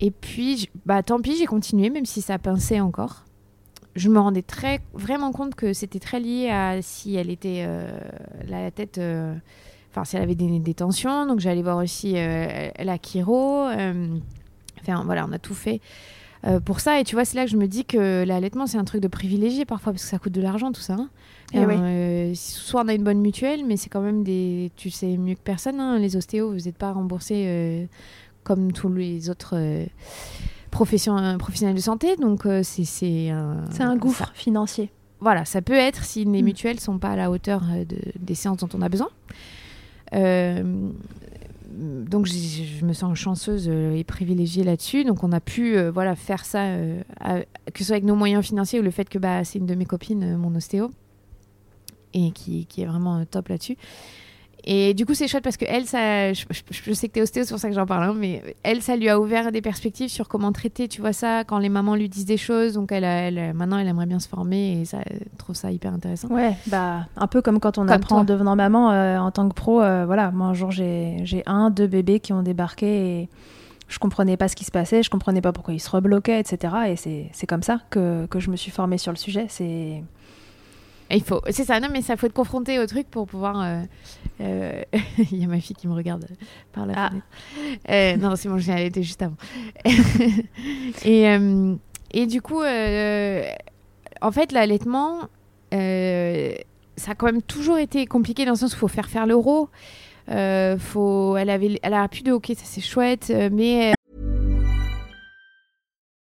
B: et puis, bah tant pis, j'ai continué, même si ça pinçait encore. Je me rendais très, vraiment compte que c'était très lié à si elle était euh, la tête, euh, enfin si elle avait des, des tensions. Donc j'allais voir aussi la chiro. enfin voilà, on a tout fait euh, pour ça. Et tu vois, c'est là que je me dis que l'allaitement c'est un truc de privilégié parfois parce que ça coûte de l'argent tout ça. hein.
A: Eh oui.
B: euh, soit on a une bonne mutuelle, mais c'est quand même des, tu sais mieux que personne. hein, les ostéos, vous n'êtes pas remboursés euh, comme tous les autres professionnels de santé. Donc c'est c'est un,
A: C'est un gouffre
B: ça-
A: financier.
B: voilà, ça peut être si les
A: Mm.
B: mutuelles sont pas à la hauteur de- des séances dont on a besoin. Euh, donc je me sens chanceuse euh, et privilégiée là-dessus. Donc on a pu euh, voilà faire ça, euh, que ce soit avec nos moyens financiers ou le fait que bah, c'est une de mes copines, mon ostéo, et qui, est vraiment top là-dessus. Et du coup, c'est chouette parce que elle, ça, je, sais que t'es ostéo, c'est pour ça que j'en parle, hein, mais elle, ça lui a ouvert des perspectives sur comment traiter, tu vois ça, quand les mamans lui disent des choses. Donc elle, a- elle, maintenant, elle aimerait bien se former et ça, elle trouve ça hyper intéressant.
A: Ouais, bah un peu comme quand on
B: Comme
A: apprend
B: toi.
A: en devenant maman euh, en tant que pro. euh, voilà, moi un jour j'ai un, deux bébés qui ont débarqué et je comprenais pas ce qui se passait, je comprenais pas pourquoi ils se rebloquaient, etc. Et c'est comme ça que, que je me suis formée sur le sujet. C'est
B: il faut, c'est ça, non, mais ça faut être confronté au truc pour pouvoir. euh, euh, Il y a ma fille qui me regarde par la
A: Ah.
B: fenêtre. Euh, non, c'est bon, j'ai allaité juste avant. et, et du coup, en fait, l'allaitement, ça a quand même toujours été compliqué dans le sens où il faut faire faire l'euro. Euh, faut, elle avait, elle a plus de hockey, ça c'est chouette, mais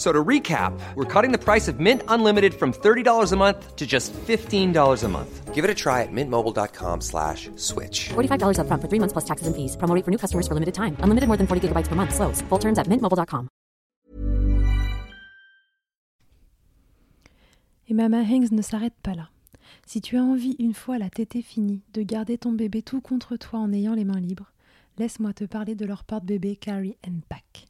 C: So to recap, we're cutting the price of Mint Unlimited from $30 a month to just $15 a month. Give it a try at mintmobile.com slash switch.
D: $45 upfront for three months plus taxes and fees. Promo rate for new customers for limited time. Unlimited more than 40 gigabytes per month. Slows. Full terms at mintmobile.com.
A: Et Mama Hanks ne s'arrête pas là. Si tu as envie, une fois la tétée finie, de garder ton bébé tout contre toi en ayant les mains libres, laisse-moi te parler de leur porte-bébé Carry and Pack.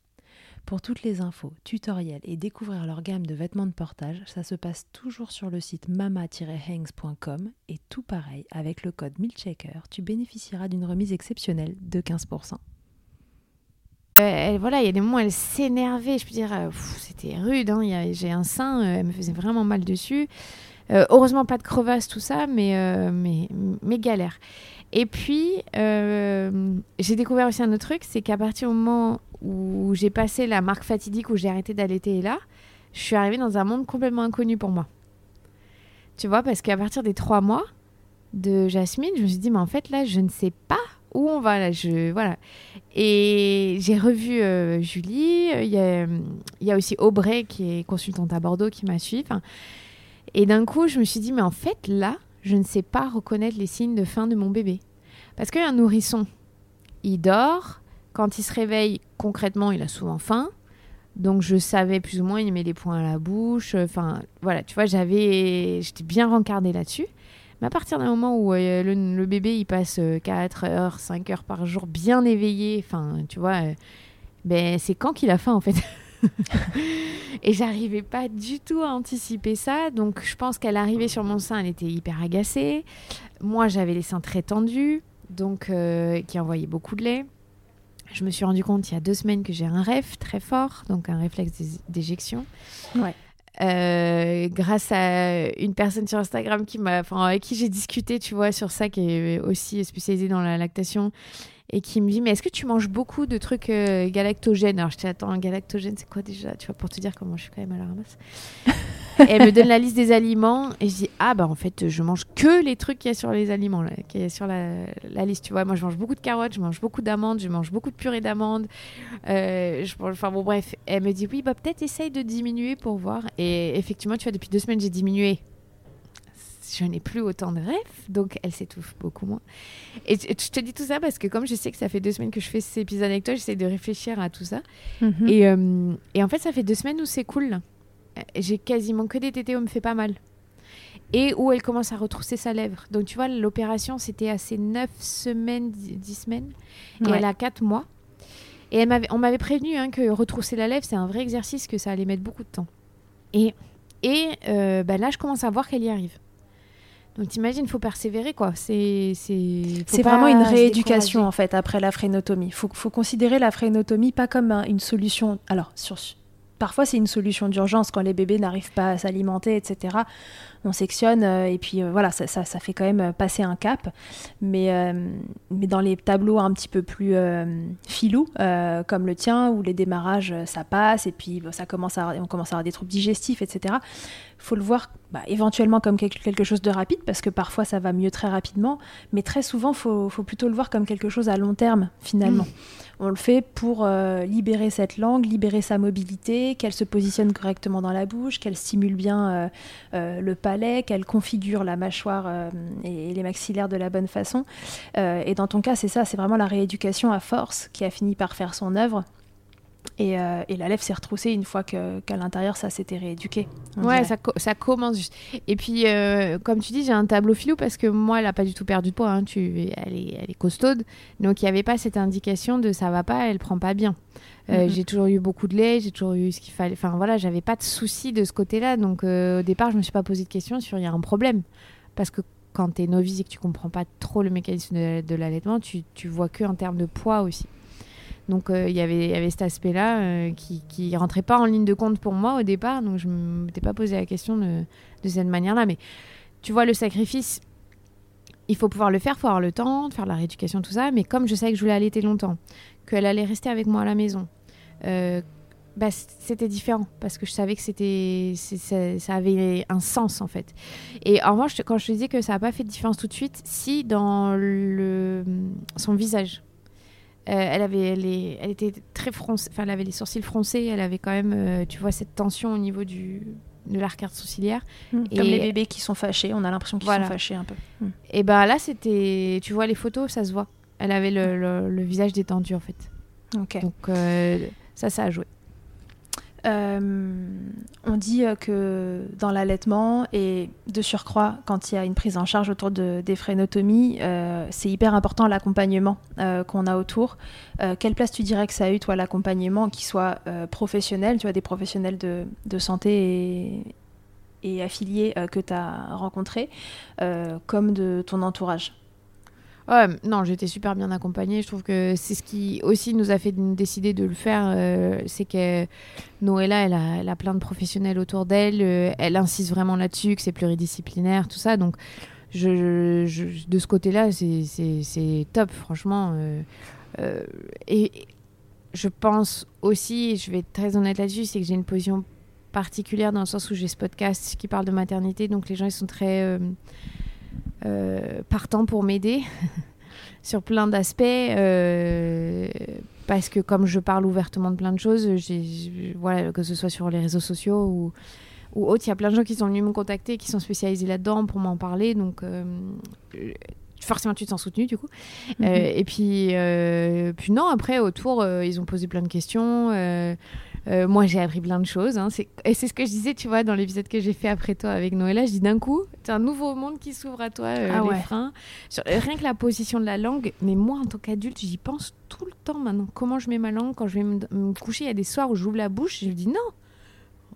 A: Pour toutes les infos, tutoriels et découvrir leur gamme de vêtements de portage, ça se passe toujours sur le site mama-hangs.com et tout pareil, avec le code MILCHECKER, tu bénéficieras d'une remise exceptionnelle de 15%.
B: Euh, voilà, il y a des moments où elle s'énervait. Je peux dire, euh, c'était rude. hein, J'ai un sein, euh, elle me faisait vraiment mal dessus. Heureusement, pas de crevasse, tout ça, mais, mais, galère. Et puis, j'ai découvert aussi un autre truc c'est qu'à partir du moment où j'ai passé la marque fatidique, où j'ai arrêté d'allaiter là, je suis arrivée dans un monde complètement inconnu pour moi. Tu vois, parce qu'à partir des trois mois de Jasmine, je me suis dit, mais en fait, là, je ne sais pas où on va. Là, je, voilà. Et j'ai revu euh, Julie. Il y, a, il y a aussi Aubrey, qui est consultante à Bordeaux, qui m'a suivi. Et d'un coup, je me suis dit, mais en fait, là, je ne sais pas reconnaître les signes de faim de mon bébé. Parce qu'un nourrisson, il dort, quand il se réveille, concrètement, il a souvent faim. Donc je savais plus ou moins, il met les poings à la bouche. Enfin, voilà, tu vois, j'avais, j'étais bien rencardée là-dessus. Mais à partir d'un moment où euh, le, bébé, il passe 4 euh, heures, 5 heures par jour bien éveillé, enfin, tu vois, euh, ben, c'est quand qu'il a faim, en fait. et j'arrivais pas du tout à anticiper ça. Donc je pense qu'elle arrivait sur mon sein, elle était hyper agacée. Moi, j'avais les seins très tendus, donc qui envoyaient beaucoup de lait. Je me suis rendu compte il y a deux semaines que j'ai un rêve très fort, donc un réflexe d'éjection.
A: Ouais.
B: Euh, grâce à une personne sur Instagram qui m'a, avec qui j'ai discuté, tu vois, sur ça, qui est aussi spécialisée dans la lactation et qui me dit mais est-ce que tu manges beaucoup de trucs euh, galactogènes? Alors je te attends galactogène c'est quoi déjà? Tu vois pour te dire comment je suis quand même à la ramasse. Elle me donne la liste des aliments et je dis ah bah en fait je mange que les trucs qu'il y a sur les aliments là, qui est sur la, la, liste tu vois. Moi je mange beaucoup de carottes je mange beaucoup d'amandes je mange beaucoup de purée d'amandes euh, enfin bon bref. Elle me dit oui bah peut-être essaye de diminuer pour voir. Et effectivement tu vois depuis deux semaines j'ai diminué je n'ai plus autant de rêves, donc elle s'étouffe beaucoup moins. Et je te dis tout ça parce que comme je sais que ça fait deux semaines que je fais ces épisodes avec toi, j'essaie de réfléchir à tout ça. Mhm. et, euh, et, en fait, ça fait deux semaines où c'est cool. J'ai quasiment que des tétés où me fait pas mal. Et où elle commence à retrousser sa lèvre. Donc tu vois, l'opération, c'était à ses neuf semaines, dix semaines. Et elle a quatre mois. Et elle on m'avait prévenu hein, que retrousser la lèvre, c'est un vrai exercice, que ça allait mettre beaucoup de temps. Et, et euh, bah là, je commence à voir qu'elle y arrive. Donc t'imagines, il faut persévérer quoi. C'est
A: c'est vraiment une rééducation en fait après la frénotomie. Il faut, faut considérer la frénotomie pas comme une solution. Alors sur, parfois c'est une solution d'urgence quand les bébés n'arrivent pas à s'alimenter, etc on sectionne euh, et puis euh, voilà, ça, ça, fait quand même euh, passer un cap. Mais, mais dans les tableaux un petit peu plus filous, comme le tien, où les démarrages, ça passe et puis ça commence à, on commence à avoir des troubles digestifs, etc faut le voir bah, éventuellement comme quelque chose de rapide, parce que parfois ça va mieux très rapidement, mais très souvent, il faut, faut, plutôt le voir comme quelque chose à long terme, finalement. Mm. On le fait pour libérer cette langue, libérer sa mobilité, qu'elle se positionne correctement dans la bouche, qu'elle stimule bien le qu'elle configure la mâchoire euh, et les maxillaires de la bonne façon. Euh, et dans ton cas, c'est ça, c'est vraiment la rééducation à force qui a fini par faire son œuvre. Et, euh, la lèvre s'est retroussée une fois qu'à l'intérieur ça s'était rééduqué.
B: Ouais, ça, ça, commence juste. Et puis, comme tu dis, j'ai un tableau filou parce que moi, elle n'a pas du tout perdu de poids. Hein. Tu, elle, est, elle est costaude. Donc, il n'y avait pas cette indication de ça va pas, elle prend pas bien. Euh, j'ai toujours eu beaucoup de lait, j'ai toujours eu ce qu'il fallait. Enfin voilà, j'avais pas de soucis de ce côté-là. Donc euh, au départ, je me suis pas posé de questions sur il y a un problème. Parce que quand tu es novice et que tu comprends pas trop le mécanisme de, l'allaitement, tu, tu vois que en termes de poids aussi. Donc euh, il y avait, cet aspect-là qui, qui rentrait pas en ligne de compte pour moi au départ. Donc je ne m'étais pas posé la question de, de cette manière-là. Mais tu vois, le sacrifice, il faut pouvoir le faire, il faut avoir le temps de faire la rééducation, tout ça. Mais comme je savais que je voulais allaiter longtemps, qu'elle allait rester avec moi à la maison, euh, bah, c'était différent parce que je savais que c'était ça, avait un sens en fait. Et en revanche, quand je te disais que ça n'a pas fait de différence tout de suite, si dans son visage, euh, elle avait, elle, elle, était très froncée, enfin elle avait les sourcils froncés, elle avait quand même, euh, tu vois, cette tension au niveau du de l'arcade sourcilière.
A: Mmh. Comme les bébés qui sont fâchés, on a l'impression qu'ils sont fâchés un peu.
B: Mmh. Et bah là, c'était, tu vois les photos, ça se voit. Elle avait le, le visage détendu en fait. Donc euh, ça, ça a joué.
A: Euh, on dit euh, que dans l'allaitement et de surcroît quand il y a une prise en charge autour de, des frénotomies, c'est hyper important l'accompagnement qu'on a autour. quelle place tu dirais que ça a eu toi l'accompagnement qui soit professionnel, tu vois des professionnels de, santé et affiliés que tu as rencontrés, comme de ton entourage?
B: Non, j'étais super bien accompagnée. Je trouve que c'est ce qui aussi nous a fait décider de le faire. Euh, c'est que Noëlla, elle a, plein de professionnels autour d'elle. Euh, elle insiste vraiment là-dessus, que c'est pluridisciplinaire, tout ça. Donc, de ce côté-là, c'est top, franchement. Euh, et je pense aussi, je vais être très honnête là-dessus, c'est que j'ai une position particulière dans le sens où j'ai ce podcast qui parle de maternité. Donc, les gens, ils sont très partant pour m'aider sur plein d'aspects. Euh, parce que comme je parle ouvertement de plein de choses, voilà, que ce soit sur les réseaux sociaux ou ou autre. Il y a plein de gens qui sont venus me contacter, qui sont spécialisés là-dedans pour m'en parler. Donc, euh, forcément, tu te sens soutenu du coup.
A: Mhm.
B: Euh, et puis, euh, puis non, après, autour, euh, ils ont posé plein de questions. Euh, moi, j'ai appris plein de choses. hein. Et c'est ce que je disais, tu vois, dans l'épisode que j'ai fait après toi avec Noëlla. Je dis d'un coup, c'est un nouveau monde qui s'ouvre à toi, euh,
A: Ah
B: les
A: ouais.
B: freins. Sur- euh, rien que la position de la langue. Mais moi, en tant qu'adulte, j'y pense tout le temps maintenant. Comment je mets ma langue quand je vais me, me coucher Il y a des soirs où j'ouvre la bouche. Je me dis non,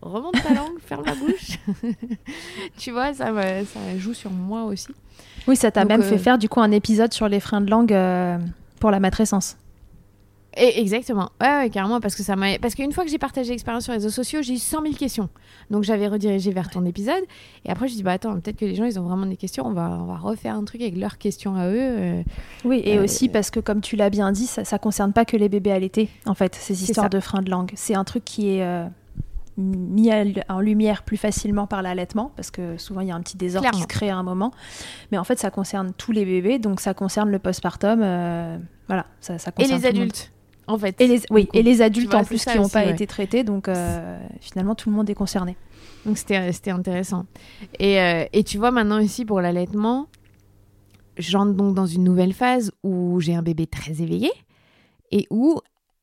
B: remonte ta langue, ferme la bouche. tu vois, ça, joue sur moi aussi.
A: Oui, ça t'a même
B: euh,
A: fait faire du coup un épisode sur les freins de langue euh, pour la matrescence.
B: Et exactement, ouais, ouais, carrément, parce que ça m'a, parce qu'une fois que j'ai partagé l'expérience sur les réseaux sociaux, j'ai eu 100 000 questions. Donc j'avais redirigé vers ton épisode, et après je dis bah attends, peut-être que les gens ils ont vraiment des questions, on va, on va refaire un truc avec leurs questions à eux. euh.
A: Oui, et
B: Euh,
A: aussi parce que comme tu l'as bien dit, ça, ça concerne pas que les bébés allaités, en fait, ces histoires de freins de langue. C'est un truc qui est euh, mis en lumière plus facilement par l'allaitement, parce que souvent il y a un petit désordre qui se crée à un moment. Mais en fait, ça concerne tous les bébés, donc ça concerne le postpartum. euh, voilà, ça, ça
B: Et
A: concerne
B: les
A: tout le monde.
B: adultes, en fait.
A: Et les, oui,
B: coup.
A: et les adultes
B: vois,
A: en plus qui n'ont pas
B: ouais.
A: été traités, donc euh, finalement tout le monde est concerné.
B: Donc c'était, intéressant. Et, euh, et tu vois maintenant ici pour l'allaitement, j'entre donc dans une nouvelle phase où j'ai un bébé très éveillé et où,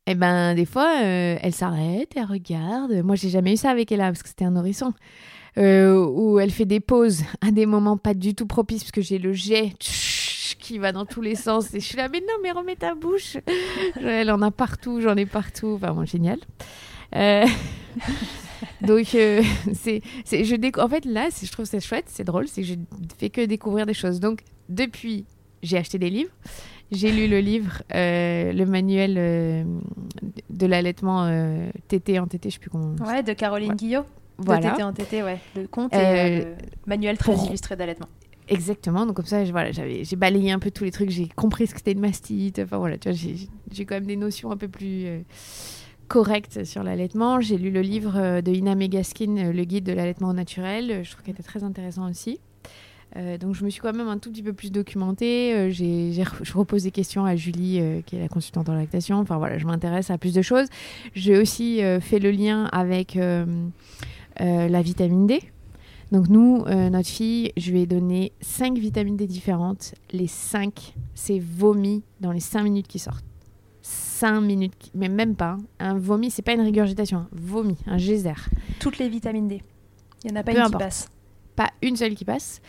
B: eh ben, des fois, euh, elle s'arrête, elle regarde. Moi, j'ai jamais eu ça avec Ella parce que c'était un nourrisson. Où elle fait des pauses à des moments pas du tout propices parce que j'ai le jet qui va dans tous les sens et je suis là mais non mais remets ta bouche elle en a partout j'en ai partout enfin bon génial Euh, donc euh, c'est je en fait là je trouve c'est chouette c'est drôle c'est que je fais que découvrir des choses donc depuis j'ai acheté des livres j'ai lu le livre euh, le manuel euh, de l'allaitement tété en tété je sais plus comment
A: Ouais, de Caroline
B: Ouais.
A: Guillot.
B: voilà
A: De tété en ouais. Le conte et le manuel très
B: pour-
A: illustré d'allaitement.
B: Exactement, donc comme ça, je- voilà, j'ai balayé un peu tous les trucs, j'ai compris ce que c'était une mastite, enfin voilà, tu vois, j'ai, quand même des notions un peu plus euh, correctes sur l'allaitement. J'ai lu le livre euh, de Ina Megaskin, euh, Le guide de l'allaitement au naturel, je trouve qu'il était très intéressant aussi. Donc je me suis quand même un tout petit peu plus documentée, Euh, j'ai, je repose des questions à Julie, qui est la consultante en lactation, enfin voilà, je m'intéresse à plus de choses. J'ai aussi fait le lien avec la vitamine D. Donc nous, euh, notre fille, je lui ai donné 5 vitamines D différentes. Les 5, c'est vomi dans les 5 minutes qui sortent. 5 minutes, qui- mais même pas. hein. Un vomi, c'est pas une régurgitation, un vomi, un geyser.
A: Toutes les vitamines D. Il n'y en a pas
B: Peu
A: une
B: importe.
A: qui passe.
B: Pas une seule qui passe.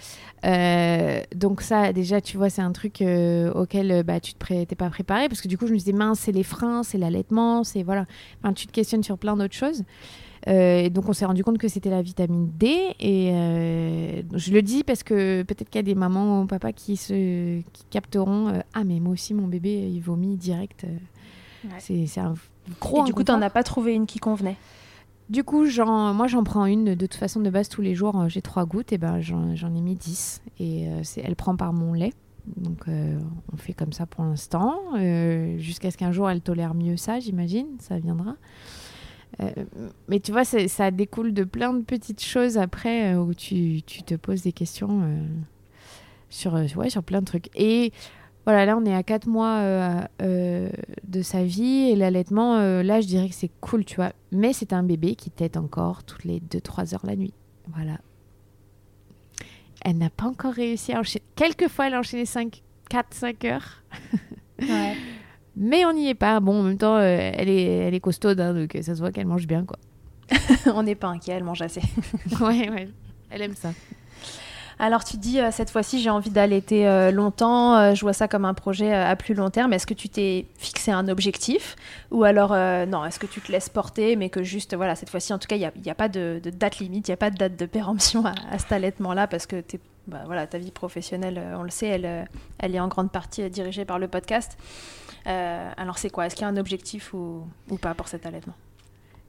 B: Euh, donc ça, déjà, tu vois, c'est un truc euh, auquel bah, tu te pré- t'es pas préparé. Parce que du coup, je me disais, mince, c'est les freins, c'est l'allaitement, c'est voilà. Enfin, tu te questionnes sur plein d'autres choses. Euh, et donc on s'est rendu compte que c'était la vitamine D et euh, je le dis parce que peut-être qu'il y a des mamans ou papas qui se qui capteront euh, ah mais moi aussi mon bébé il vomit direct
A: Ouais.
B: c'est un gros
A: Et du coup, t'en as pas trouvé une qui convenait.
B: Du coup, j'en, moi, j'en prends une de toute façon de base tous les jours. J'ai trois gouttes et ben j'en, ai mis 10 et euh, elle prend par mon lait. Donc euh, on fait comme ça pour l'instant euh, jusqu'à ce qu'un jour elle tolère mieux ça, j'imagine. Ça viendra. Euh, mais tu vois, ça découle de plein de petites choses après euh, où tu, tu te poses des questions euh, sur, ouais, sur plein de trucs. Et voilà, là, on est à 4 mois de sa vie et l'allaitement, là, je dirais que c'est cool, tu vois. Mais c'est un bébé qui tète encore toutes les 2-3 heures la nuit. Voilà. Elle n'a pas encore réussi à enchaîner. Quelquefois, elle a enchaîné 5, 4-5 heures.
A: Ouais.
B: Mais on n'y est pas. Bon, en même temps, euh, elle, est, elle est costaude, hein, donc euh, ça se voit qu'elle mange bien, quoi.
A: On n'est pas inquiet, elle mange assez.
B: ouais, ouais. Elle aime ça.
A: Alors tu dis, euh, cette fois-ci, j'ai envie d'allaiter euh, longtemps, euh, je vois ça comme un projet à plus long terme. Est-ce que tu t'es fixé un objectif? Ou alors, non, est-ce que tu te laisses porter, mais que juste, voilà, cette fois-ci, en tout cas, il n'y a, y a pas de, de date limite, il n'y a pas de date de péremption à, à cet allaitement-là, parce que t'es- bah, voilà, ta vie professionnelle, on le sait, elle, elle est en grande partie dirigée par le podcast. Euh, alors c'est quoi? Est-ce qu'il y a un objectif ou, pas pour cet allaitement?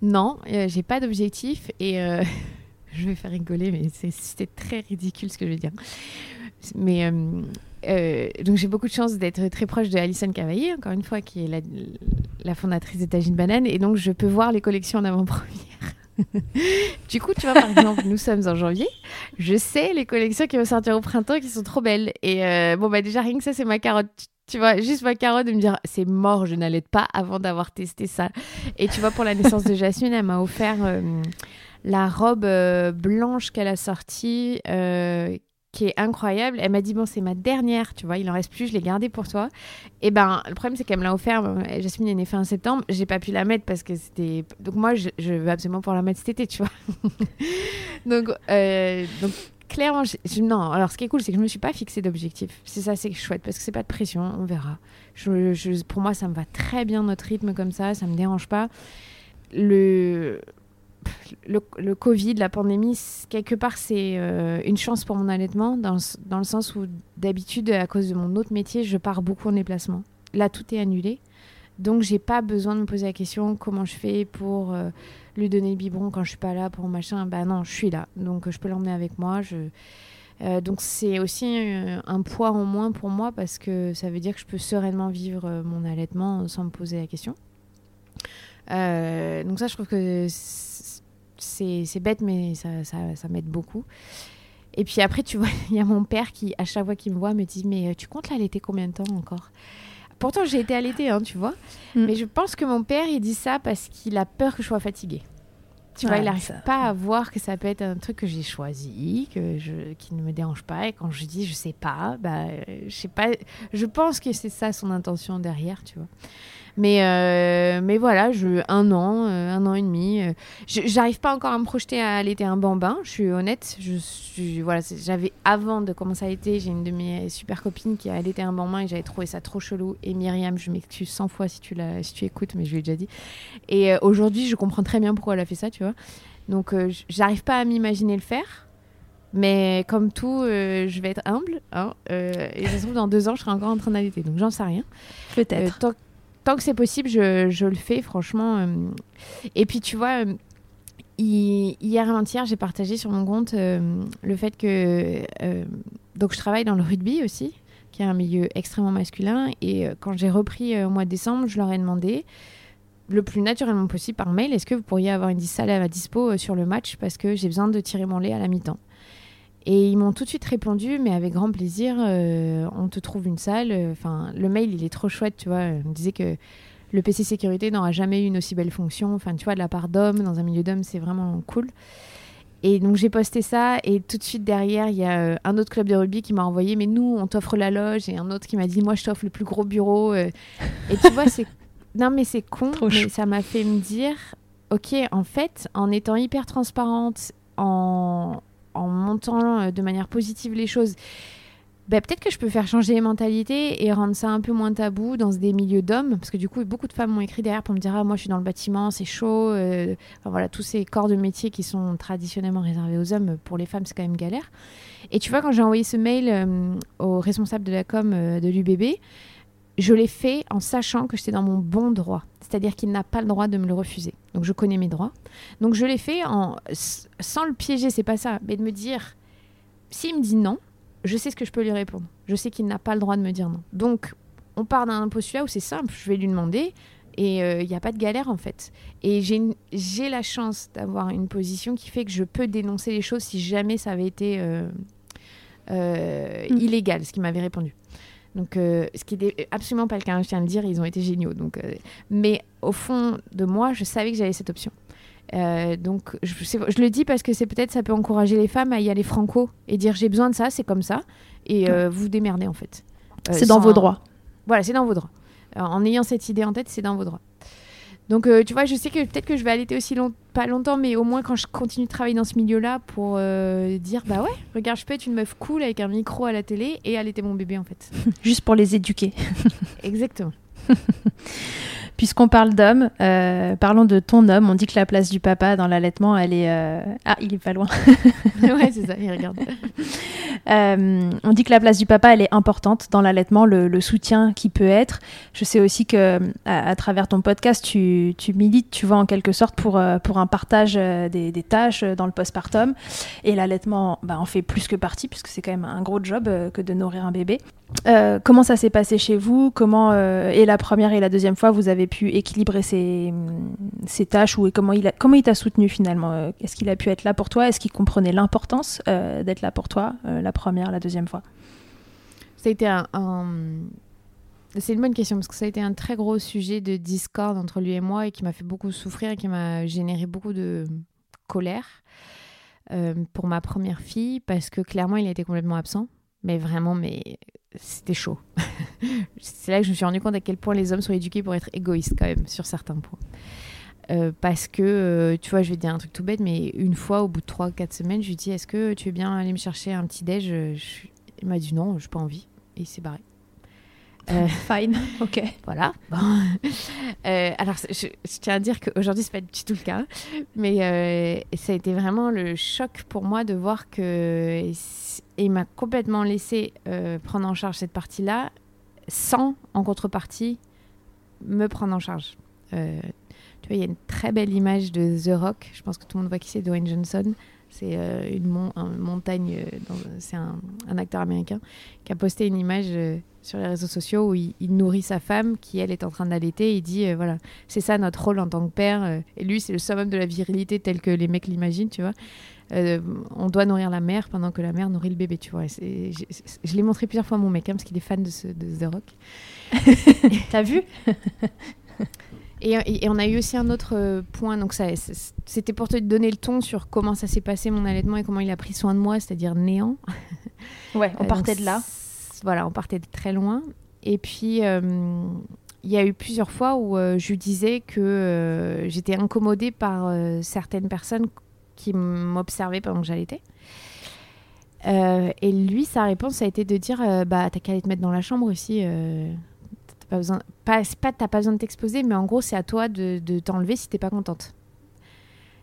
B: Non, euh, j'ai pas d'objectif et euh, je vais faire rigoler, mais c'était très ridicule ce que je vais dire. Mais donc j'ai beaucoup de chance d'être très proche de Alison Cavaillé, encore une fois, qui est la, fondatrice des Tagines Bananes, et donc je peux voir les collections en avant-première. du coup, tu vois, par exemple, nous sommes en janvier. Je sais les collections qui vont sortir au printemps qui sont trop belles. Et bon, bah déjà, rien que ça, c'est ma carotte. Tu vois, juste ma carotte de me dire, c'est mort, je n'allaite pas avant d'avoir testé ça. Et tu vois, pour la naissance de Jasmine, elle m'a offert euh, la robe euh, blanche qu'elle a sortie, euh, qui est incroyable. Elle m'a dit bon c'est ma dernière, tu vois, il en reste plus, je l'ai gardée pour toi. Et ben le problème c'est qu'elle me l'a offert. Jasmine est née fin septembre, j'ai pas pu la mettre parce que c'était. Donc moi je, veux absolument pour la mettre cet été, tu vois. donc donc clairement non. Alors ce qui est cool c'est que je me suis pas fixé d'objectif. C'est ça c'est chouette parce que c'est pas de pression, on verra. Pour moi ça me va très bien notre rythme comme ça, ça me dérange pas. Le le, Covid, la pandémie, quelque part, c'est euh, une chance pour mon allaitement, dans, dans le sens où d'habitude, à cause de mon autre métier, je pars beaucoup en déplacement. Là, tout est annulé. Donc, j'ai pas besoin de me poser la question comment je fais pour euh, lui donner le biberon quand je suis pas là, pour machin. Bah non, je suis là. Donc, je peux l'emmener avec moi. Je... Euh, donc, c'est aussi euh, un poids en moins pour moi parce que ça veut dire que je peux sereinement vivre mon allaitement sans me poser la question. Donc ça, je trouve que c'est bête, mais ça, ça, ça m'aide beaucoup. Et puis après, tu vois, il y a mon père qui, à chaque fois qu'il me voit, me dit Mais tu comptes l'allaiter combien de temps encore? Pourtant, j'ai été allaitée, hein, tu vois.
A: Mm.
B: Mais je pense que mon père, il dit ça parce qu'il a peur que je sois fatiguée. Tu vois,
A: Ouais,
B: il n'arrive
A: ça-
B: pas à voir que ça peut être un truc que j'ai choisi, que je, qui ne me dérange pas. Et quand je dis je sais pas, bah, euh, je sais pas. Je pense que c'est ça son intention derrière, tu vois. Mais, euh, mais voilà, je, un an, euh, un an et demi. euh, J'arrive pas encore à me projeter à allaiter un bambin, je suis honnête. Je suis, voilà, j'avais avant de commencer à allaiter, j'ai une de mes super copines qui a allaité un bambin et j'avais trouvé ça trop chelou. Et Myriam, je m'excuse 100 fois si tu, la, si tu écoutes, mais je lui ai déjà dit. Et euh, aujourd'hui, je comprends très bien pourquoi elle a fait ça, tu vois. Donc, euh, j'arrive pas à m'imaginer le faire. Mais comme tout, euh, je vais être humble. Hein, euh, et ça se trouve, dans deux ans, je serai encore en train d'allaiter. Donc, j'en sais rien.
A: Peut-être.
B: tant, tant que c'est possible, je, je le fais, franchement. euh. Et puis, tu vois, euh, hi- hier et avant-hier, j'ai partagé sur mon compte euh, le fait que. donc, je travaille dans le rugby aussi, qui est un milieu extrêmement masculin. Et quand j'ai repris au mois de décembre, je leur ai demandé le plus naturellement possible par mail est-ce que vous pourriez avoir une salle à dispo sur le match? Parce que j'ai besoin de tirer mon lait à la mi-temps et ils m'ont tout de suite répondu, mais avec grand plaisir, euh, on te trouve une salle. Enfin, le mail, il est trop chouette, tu vois. On me disait que le PC sécurité n'aura jamais eu une aussi belle fonction. Enfin, tu vois, de la part d'hommes, dans un milieu d'hommes, c'est vraiment cool. Et donc, j'ai posté ça. Et tout de suite derrière, il y a euh, un autre club de rugby qui m'a envoyé, mais nous, on t'offre la loge. Et un autre qui m'a dit, moi, je t'offre le plus gros bureau. euh. Et tu vois, c'est. Non, mais c'est con.
A: Trop
B: mais
A: chou.
B: ça m'a fait me dire, ok, en fait, en étant hyper transparente, en en montant euh, de manière positive les choses, ben, peut-être que je peux faire changer les mentalités et rendre ça un peu moins tabou dans des milieux d'hommes. Parce que du coup, beaucoup de femmes m'ont écrit derrière pour me dire Ah, moi, je suis dans le bâtiment, c'est chaud. euh, voilà, tous ces corps de métier qui sont traditionnellement réservés aux hommes, pour les femmes, c'est quand même galère. Et tu vois, quand j'ai envoyé ce mail euh, au responsable de la com euh, de l'UBB, je l'ai fait en sachant que j'étais dans mon bon droit. C'est-à-dire qu'il n'a pas le droit de me le refuser. Donc je connais mes droits. Donc je l'ai fait en, sans le piéger, c'est pas ça, mais de me dire, s'il me dit non, je sais ce que je peux lui répondre. Je sais qu'il n'a pas le droit de me dire non. Donc on part d'un postulat où c'est simple, je vais lui demander et euh, il n'y a pas de galère en fait. Et j'ai la chance d'avoir une position qui fait que je peux dénoncer les choses si jamais ça avait été euh, euh,
A: Mm.
B: illégal, ce qu'il m'avait répondu. Donc, euh, ce qui n'est absolument pas le cas, hein, je tiens à le dire, ils ont été géniaux. Donc, euh, mais au fond de moi, je savais que j'avais cette option. Euh, donc, je, le dis parce que c'est peut-être ça peut encourager les femmes à y aller franco et dire j'ai besoin de ça, c'est comme ça, et vous vous démerdez en fait.
A: C'est dans vos droits.
B: Voilà, c'est dans vos droits. En ayant cette idée en tête, c'est dans vos droits. Donc, euh, tu vois, je sais que peut-être que je vais allaiter aussi long- pas longtemps, mais au moins quand je continue de travailler dans ce milieu-là pour euh, dire, bah ouais, regarde, je peux être une meuf cool avec un micro à la télé et allaiter mon bébé en fait.
A: Juste pour les éduquer.
B: Exactement.
A: Puisqu'on parle d'homme, euh, parlons de ton homme. On dit que la place du papa dans l'allaitement, elle est. euh, Ah, il est pas loin.
B: ouais, c'est ça, il regarde.
A: Euh, on dit que la place du papa, elle est importante dans l'allaitement, le, le soutien qui peut être. Je sais aussi que à, à travers ton podcast, tu, tu milites, tu vois, en quelque sorte pour, pour un partage des, des tâches dans le postpartum. Et l'allaitement bah, en fait plus que partie, puisque c'est quand même un gros job que de nourrir un bébé. Comment ça s'est passé chez vous? Comment et la première et la deuxième fois vous avez pu équilibrer ces tâches ou comment il a, comment il t'a soutenu finalement? Euh, Est-ce qu'il a pu être là pour toi? Est-ce qu'il comprenait l'importance euh, d'être là pour toi euh, la première, la deuxième fois?
B: Ça a été un. C'est une bonne question parce que ça a été un très gros sujet de discorde entre lui et moi et qui m'a fait beaucoup souffrir et qui m'a généré beaucoup de colère pour ma première fille parce que clairement, il était complètement absent. Mais vraiment, mais c'était chaud. c'est là que je me suis rendu compte à quel point les hommes sont éduqués pour être égoïstes quand même sur certains points. Euh, parce que, euh, tu vois, je vais te dire un truc tout bête, mais une fois, au bout de 3-4 semaines, je lui dis Est-ce que tu veux bien aller me chercher un petit déj? Je- Il m'a dit non, je n'ai pas envie. Et il s'est barré. Euh,
A: Fine, ok.
B: voilà. Bon. Euh, alors, je, je tiens à dire qu'aujourd'hui, c'est pas du tout le cas. Mais euh, ça a été vraiment le choc pour moi de voir que. Et il m'a complètement laissé euh, prendre en charge cette partie-là, sans, en contrepartie, me prendre en charge. Euh, tu vois, il y a une très belle image de The Rock. Je pense que tout le monde voit qui c'est, Dwayne Johnson. C'est euh, une, mon- une montagne. C'est un, acteur américain qui a posté une image sur les réseaux sociaux où il, il nourrit sa femme qui, elle, est en train d'allaiter. Il dit voilà, c'est ça notre rôle en tant que père. et lui, c'est le summum de la virilité tel que les mecs l'imaginent, tu vois. Euh, on doit nourrir la mère pendant que la mère nourrit le bébé, tu vois. Et je l'ai montré plusieurs fois à mon mec hein, parce qu'il est fan de, ce, de The Rock.
A: T'as vu?
B: Et, et- et on a eu aussi un autre euh, point, donc ça, c'était pour te donner le ton sur comment ça s'est passé mon allaitement et comment il a pris soin de moi, c'est-à-dire néant.
A: Ouais, on
B: Euh,
A: partait
B: donc,
A: de là.
B: c- Voilà, on partait de très loin. Et puis, euh, il y a eu plusieurs fois où euh, je disais que euh, j'étais incommodée par euh, certaines personnes qui m'observaient pendant que j'allaitais. Euh, et lui, sa réponse a été de dire euh, Bah, t'as qu'à aller te mettre dans la chambre aussi. euh, t'as pas besoin, pas, pas t'as pas besoin de t'exposer, mais en gros, c'est à toi de, de t'enlever si t'es pas contente.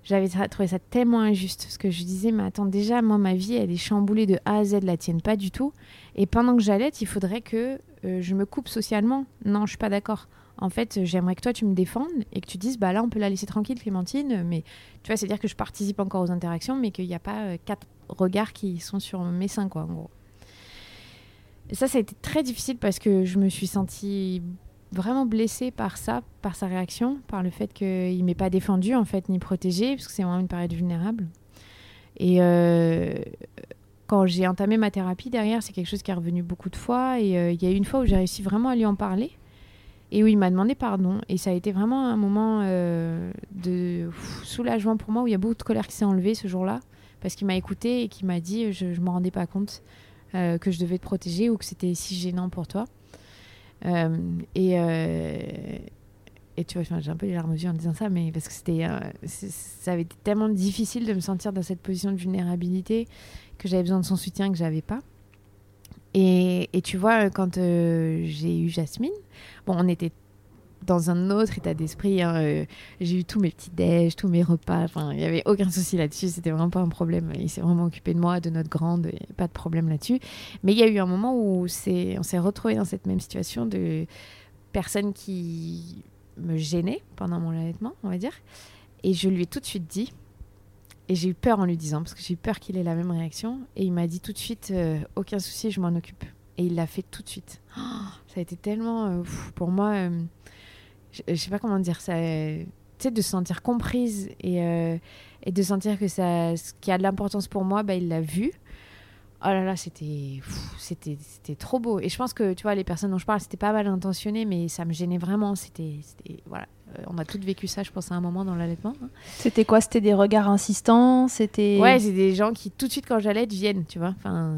B: J'avais trouvé ça tellement injuste parce que je disais mais attends déjà moi ma vie elle est chamboulée de A à Z la tienne pas du tout et pendant que j'allaite il faudrait que je me coupe socialement non je suis pas d'accord en fait j'aimerais que toi tu me défendes et que tu dises bah là on peut la laisser tranquille Clémentine mais tu vois c'est à dire que je participe encore aux interactions mais qu'il n'y a pas euh, quatre regards qui sont sur mes seins quoi en gros et ça ça a été très difficile parce que je me suis sentie vraiment blessée par ça, par sa réaction, par le fait qu'il m'ait pas défendu en fait ni protégé, parce que c'est vraiment une période vulnérable. Et euh, quand j'ai entamé ma thérapie derrière, c'est quelque chose qui est revenu beaucoup de fois. Et euh, il y a eu une fois où j'ai réussi vraiment à lui en parler et où il m'a demandé pardon. Et ça a été vraiment un moment euh, de soulagement pour moi où il y a beaucoup de colère qui s'est enlevée ce jour-là parce qu'il m'a écouté et qu'il m'a dit je, je me rendais pas compte euh, que je devais te protéger ou que c'était si gênant pour toi. Euh, et, et tu vois, j'ai un peu les larmes aux yeux en disant ça, mais parce que c'était, ça avait été tellement difficile de me sentir dans cette position de vulnérabilité que j'avais besoin de son soutien que j'avais pas. Et, tu vois, quand euh, j'ai eu Jasmine, bon, on était dans un autre état d'esprit. hein, euh, j'ai eu tous mes petits déj, tous mes repas. Il n'y avait aucun souci là-dessus. C'était vraiment pas un problème. Il s'est vraiment occupé de moi, de notre grande. Pas de problème là-dessus. Mais il y a eu un moment où on s'est retrouvé dans cette même situation de personnes qui me gênaient pendant mon allaitement, on va dire. Et je lui ai tout de suite dit. Et j'ai eu peur en lui disant, parce que j'ai eu peur qu'il ait la même réaction. Et il m'a dit tout de suite, euh, aucun souci, je m'en occupe. Et il l'a fait tout de suite. Ça a été tellement, euh, pour moi, euh, je, je sais pas comment dire ça. tu sais, de se sentir comprise et, et de sentir que ça, ce qui a de l'importance pour moi, bah, il l'a vu. Oh là là, c'était, trop beau. Et je pense que, tu vois, les personnes dont je parle, c'était pas mal intentionné, mais ça me gênait vraiment. C'était voilà. Euh, on a toutes vécu ça, je pense, à un moment dans l'allaitement. hein.
A: C'était quoi? C'était des regards insistants? C'était.
B: Ouais, c'est des gens qui tout de suite quand j'allais viennent, tu vois. Enfin,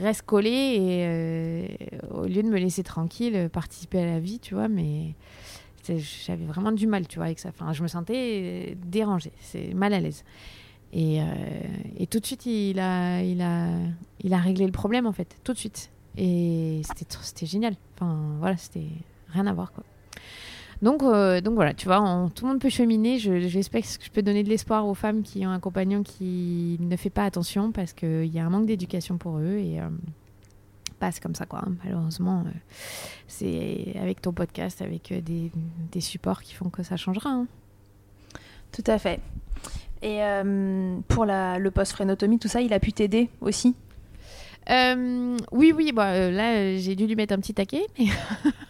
B: restent collés et euh, au lieu de me laisser tranquille, euh, participer à la vie, tu vois. Mais j'avais vraiment du mal, tu vois, avec ça. Enfin, je me sentais dérangée, c'est mal à l'aise. Et, euh, et tout de suite, il a, il a, il a réglé le problème en fait, tout de suite. Et c'était génial. Enfin, voilà, c'était rien à voir quoi. Donc, euh, donc voilà, tu vois, on- tout le monde peut cheminer. Je- J'espère que je peux donner de l'espoir aux femmes qui ont un compagnon qui ne fait pas attention parce qu'il y a un manque d'éducation pour eux et euh, c'est comme ça quoi. hein. Malheureusement, euh, c'est avec ton podcast, avec des, supports qui font que ça changera. hein.
A: Tout à fait. Et pour le post-frénotomie, tout ça, il a pu t'aider aussi
B: Euh, oui, oui, bah, euh, là euh, j'ai dû lui mettre un petit taquet mais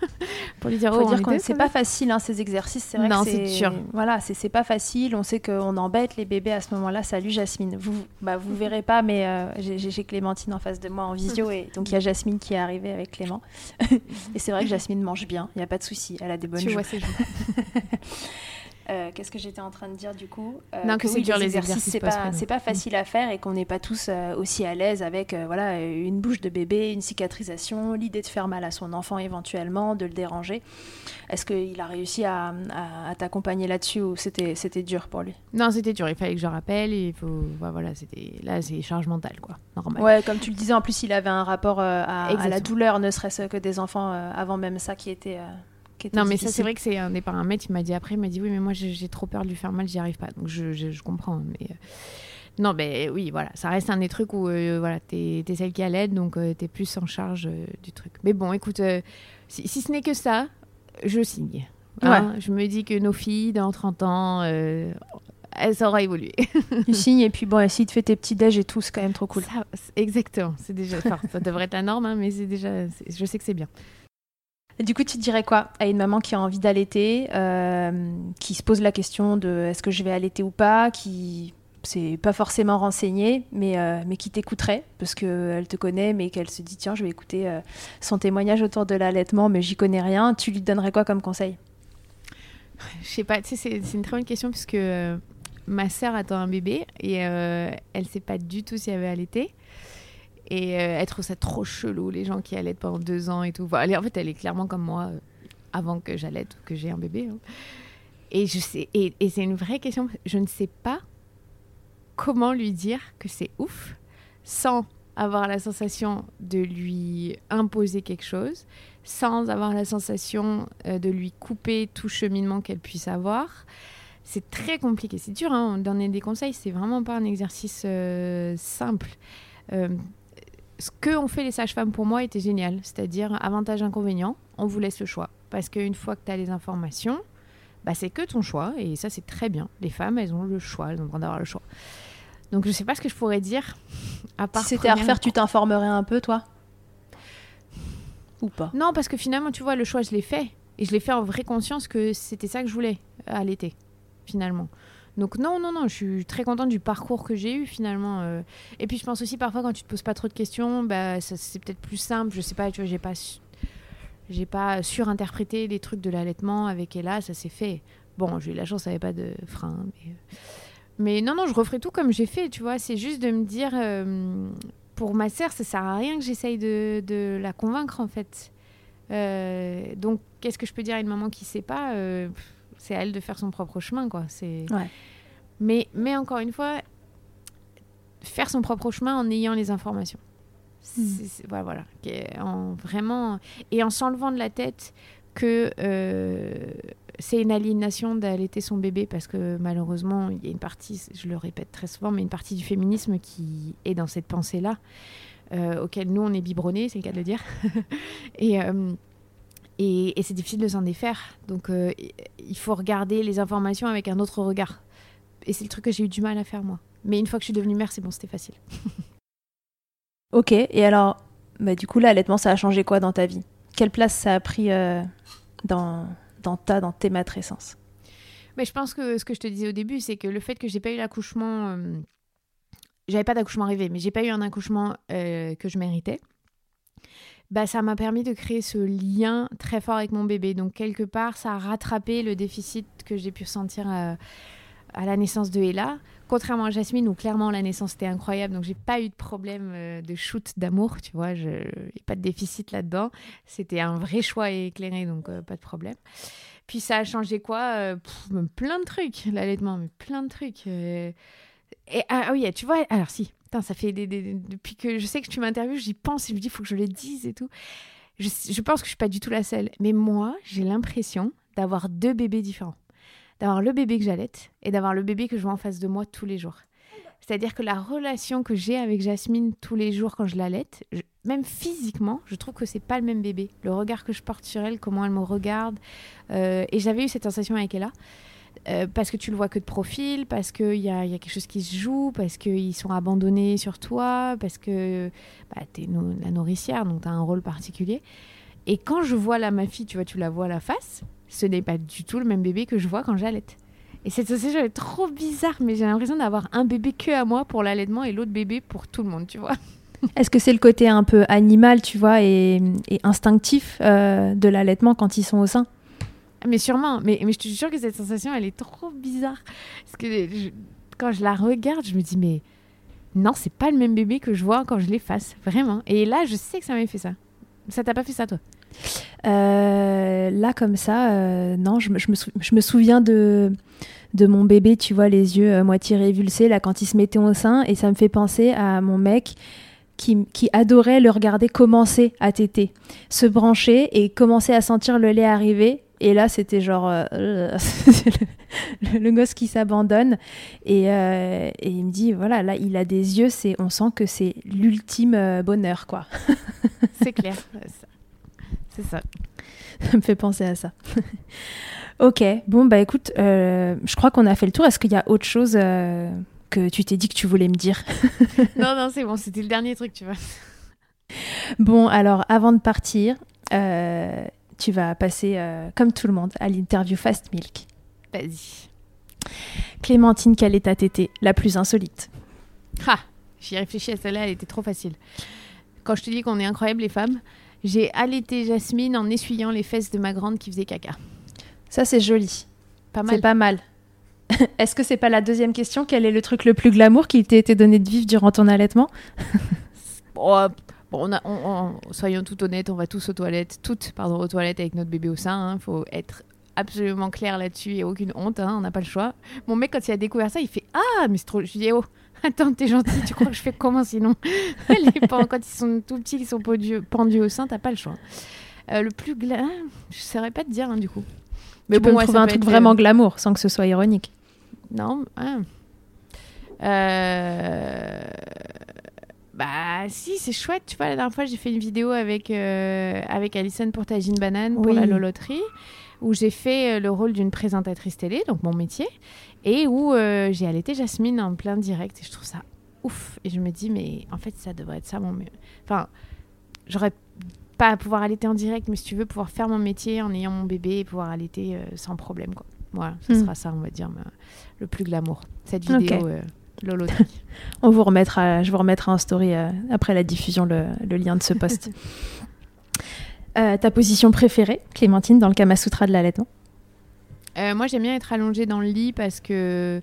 B: pour lui dire
A: Faut
B: oh,
A: dire
B: deux,
A: c'est pas facile hein, ces exercices, c'est vrai
B: Non,
A: que
B: c'est dur.
A: Voilà, c'est pas facile. On sait qu'on embête les bébés à ce moment-là. Salut Jasmine. Vous, bah vous verrez pas, mais euh, j'ai Clémentine en face de moi en visio et donc il y a Jasmine qui est arrivée avec Clément. et c'est vrai que Jasmine mange bien. Il y a pas de souci. Elle a des bonnes
B: Tu
A: joues.
B: vois, c'est
A: Euh, qu'est-ce que j'étais en train de dire du coup?
B: Euh, Non, que, c'est dur les exercices.
A: c'est pas, facile à faire et qu'on n'est pas tous euh, aussi à l'aise avec voilà une bouche de bébé, une cicatrisation, l'idée de faire mal à son enfant éventuellement, de le déranger. Est-ce qu'il a réussi à, à, t'accompagner là-dessus ou c'était c'était dur pour lui?
B: Non, c'était dur. Il fallait que je rappelle. Il faut voilà, c'était là c'est charge mentale quoi, normal.
A: Ouais, comme tu le disais, en plus il avait un rapport à, à, la douleur, ne serait-ce que des enfants avant même ça qui était
B: non, mais ça, c'est vrai que c'est un des paramètres. Il m'a dit après, il m'a dit oui, mais moi, j'ai trop peur de lui faire mal, j'y arrive pas. Donc, je, je, comprends. Mais. Euh, non, mais oui, voilà, ça reste un des trucs où euh, voilà, t'es es celle qui a l'aide, donc euh, t'es plus en charge du truc. Mais bon, écoute, si, ce n'est que ça, je signe. Hein. Je me dis que nos filles, dans 30 ans, elles sauront évoluer.
A: tu signes, et puis bon, si tu fais tes petits déj et tout, c'est quand même trop cool.
B: exactement, c'est déjà. ça devrait être la norme, hein, mais c'est déjà. Je sais que c'est bien.
A: Du coup, tu dirais quoi à une maman qui a envie d'allaiter, euh, qui se pose la question de est-ce que je vais allaiter ou pas, qui c'est pas forcément renseignée, mais, euh, mais qui t'écouterait parce qu'elle te connaît, mais qu'elle se dit tiens, je vais écouter euh, son témoignage autour de l'allaitement, mais j'y connais rien. Tu lui donnerais quoi comme conseil?
B: Je sais pas, tu c'est une très bonne question puisque ma sœur attend un bébé et elle sait pas du tout si elle veut allaiter. Et euh, elle trouve ça trop chelou, les gens qui allaitent pendant deux ans et tout. en fait, elle est clairement comme moi euh, avant que j'allaite ou que j'ai un bébé. Hein. Et, et, c'est une vraie question. Je ne sais pas comment lui dire que c'est ouf sans avoir la sensation de lui imposer quelque chose, sans avoir la sensation euh, de lui couper tout cheminement qu'elle puisse avoir. C'est très compliqué. C'est dur, hein, donner des conseils, c'est vraiment pas un exercice simple ce que ont fait les sages-femmes pour moi était génial. C'est-à-dire, avantage, inconvénient, on vous laisse le choix. Parce qu'une fois que tu as les informations, bah, c'est que ton choix. Et ça, c'est très bien. Les femmes, elles ont le choix. Elles ont le droit d'avoir le choix. Donc, je ne sais pas ce que je pourrais dire.
A: À part si c'était à refaire, tu t'informerais un peu, toi? Ou pas?
B: Non, parce que finalement, tu vois, le choix, je l'ai fait. Et je l'ai fait en vraie conscience que c'était ça que je voulais à l'été, finalement. Donc non, non, non, je suis très contente du parcours que j'ai eu finalement. Euh. Et puis je pense aussi parfois quand tu te poses pas trop de questions, bah, c'est peut-être plus simple. Je sais pas, tu vois, j'ai pas, j'ai pas surinterprété les trucs de l'allaitement avec Ella, ça s'est fait. Bon, j'ai eu la chance, ça avait pas de frein. Mais... mais, non, non, je referai tout comme j'ai fait, tu vois. C'est juste de me dire, euh, pour ma sœur, ça sert à rien que j'essaye de, de, la convaincre en fait. Euh, donc, qu'est-ce que je peux dire à une maman qui sait pas c'est à elle de faire son propre chemin, quoi. C'est. Mais, mais encore une fois, faire son propre chemin en ayant les informations. Hmm. voilà, voilà. En, vraiment. Et en s'enlevant de la tête que euh, c'est une aliénation d'allaiter son bébé parce que malheureusement, il y a une partie, je le répète très souvent, mais une partie du féminisme qui est dans cette pensée-là, euh, auquel nous, on est biberonnés, c'est le cas de le dire. et. Euh, et, c'est difficile de s'en défaire. Donc euh, il faut regarder les informations avec un autre regard. Et c'est le truc que j'ai eu du mal à faire moi. Mais une fois que je suis devenue mère, c'est bon, c'était facile.
A: ok, et alors, bah, du coup, l'allaitement, ça a changé quoi dans ta vie? Quelle place ça a pris euh, dans, dans, ta, dans tes matrescences?
B: Mais je pense que ce que je te disais au début, c'est que le fait que j'ai pas eu l'accouchement, euh, j'avais pas d'accouchement rêvé, mais j'ai pas eu un accouchement que je méritais bah, ça m'a permis de créer ce lien très fort avec mon bébé. Donc, quelque part, ça a rattrapé le déficit que j'ai pu ressentir à, la naissance de Ella. Contrairement à Jasmine, où clairement la naissance était incroyable, donc j'ai pas eu de problème euh, de shoot d'amour, tu vois, a pas de déficit là-dedans. C'était un vrai choix éclairé, donc euh, pas de problème. Puis ça a changé quoi euh, Plein de trucs, l'allaitement, mais plein de trucs. Et, ah, ah oui, tu vois, alors si, ça fait des, depuis que je sais que tu m'interviews, j'y pense et me dis, il faut que je le dise et tout. Je, je pense que je suis pas du tout la seule. Mais moi, j'ai l'impression d'avoir deux bébés différents. D'avoir le bébé que j'allaite et d'avoir le bébé que je vois en face de moi tous les jours. C'est-à-dire que la relation que j'ai avec Jasmine tous les jours quand je l'allaite, même physiquement, je trouve que c'est pas le même bébé. Le regard que je porte sur elle, comment elle me regarde. Euh, et j'avais eu cette sensation avec Ella. Euh, parce que tu le vois que de profil, parce qu'il y a, y a, quelque chose qui se joue, parce qu'ils sont abandonnés sur toi, parce que bah, tu es la nourricière, donc tu as un rôle particulier. Et quand je vois là ma fille, tu vois, tu la vois à la face, ce n'est pas du tout le même bébé que je vois quand j'allaite. Et cette sensation est trop bizarre, mais j'ai l'impression d'avoir un bébé que à moi pour l'allaitement et l'autre bébé pour tout le monde, tu vois.
A: Est-ce que c'est le côté un peu animal, tu vois, et, instinctif euh, de l'allaitement quand ils sont au sein?
B: Mais sûrement, mais, mais je te jure que cette sensation, elle est trop bizarre. Parce que quand je la regarde, je me dis, mais non, c'est pas le même bébé que je vois quand je l'efface, vraiment. Et là, je sais que ça m'a fait ça. Ça t'a pas fait ça, toi?
A: Euh, là, comme ça, euh, non, je, me- je me souviens de, de mon bébé, tu vois, les yeux euh, moitié révulsés, là, quand il se mettait au sein, et ça me fait penser à mon mec qui, qui adorait le regarder commencer à téter, se brancher et commencer à sentir le lait arriver. Et là, c'était genre euh, le, gosse qui s'abandonne. Et, euh, et il me dit, voilà, là, il a des yeux, c'est, on sent que c'est l'ultime euh, bonheur, quoi.
B: C'est clair. c'est ça.
A: Ça me fait penser à ça. ok, bon bah écoute, euh, je crois qu'on a fait le tour. Est-ce qu'il y a autre chose que tu t'es dit que tu voulais me dire?
B: Non, non, c'est bon, c'était le dernier truc, tu vois.
A: Bon, alors avant de partir, tu vas passer, euh, comme tout le monde, à l'interview Fast Milk.
B: Vas-y.
A: Clémentine, quelle est ta tétée la plus insolite?
B: Ha J'y réfléchis à celle-là, elle était trop facile. Quand je te dis qu'on est incroyables les femmes, j'ai allaité Jasmine en essuyant les fesses de ma grande qui faisait caca.
A: Ça, c'est joli.
B: Pas mal.
A: C'est pas mal. Est-ce que c'est pas la deuxième question? Quel est le truc le plus glamour qui t'ait été donné de vivre durant ton allaitement?
B: Euh, bon, on a, on- on- soyons tout honnêtes, on va tous aux toilettes, toutes pardon, aux toilettes avec notre bébé au sein. Il faut être absolument clair là-dessus et aucune honte, hein, on n'a pas le choix. Mon mec, quand il a découvert ça, il fait Ah, mais c'est trop. Je lui dis Oh, attends, t'es gentil, tu crois que je fais comment sinon? Les parents, quand ils sont tout petits, ils sont pendus, pendus au sein, t'as pas le choix. Euh, le plus gla... ah, Je saurais pas te dire, hein, du coup.
A: Tu peux me
B: ouais,
A: trouver un truc
B: être,
A: vraiment glamour sans que ce soit ironique.
B: Non. Euh, Bah si, c'est chouette. Tu vois, la dernière fois, j'ai fait une vidéo avec, euh, avec Alison pour Tagine Banane pour
A: Oui.
B: la loloterie, où j'ai fait euh, le rôle d'une présentatrice télé, donc mon métier, et où euh, j'ai allaité Jasmine en plein direct. Et je trouve ça ouf. Et je me dis, mais en fait, ça devrait être ça mon... Enfin, j'aurais pas à pouvoir allaiter en direct, mais si tu veux, pouvoir faire mon métier en ayant mon bébé et pouvoir allaiter euh, sans problème, quoi. Voilà, ce
A: Hmm.
B: sera ça, on va dire, le plus glamour. Cette vidéo
A: On vous remettra, je vous remettrai en story euh, après la diffusion le, le lien de ce post. Euh, ta position préférée, Clémentine, dans le Kama Sutra de l'allaitement?
B: Euh, moi, j'aime bien être allongée dans le lit parce que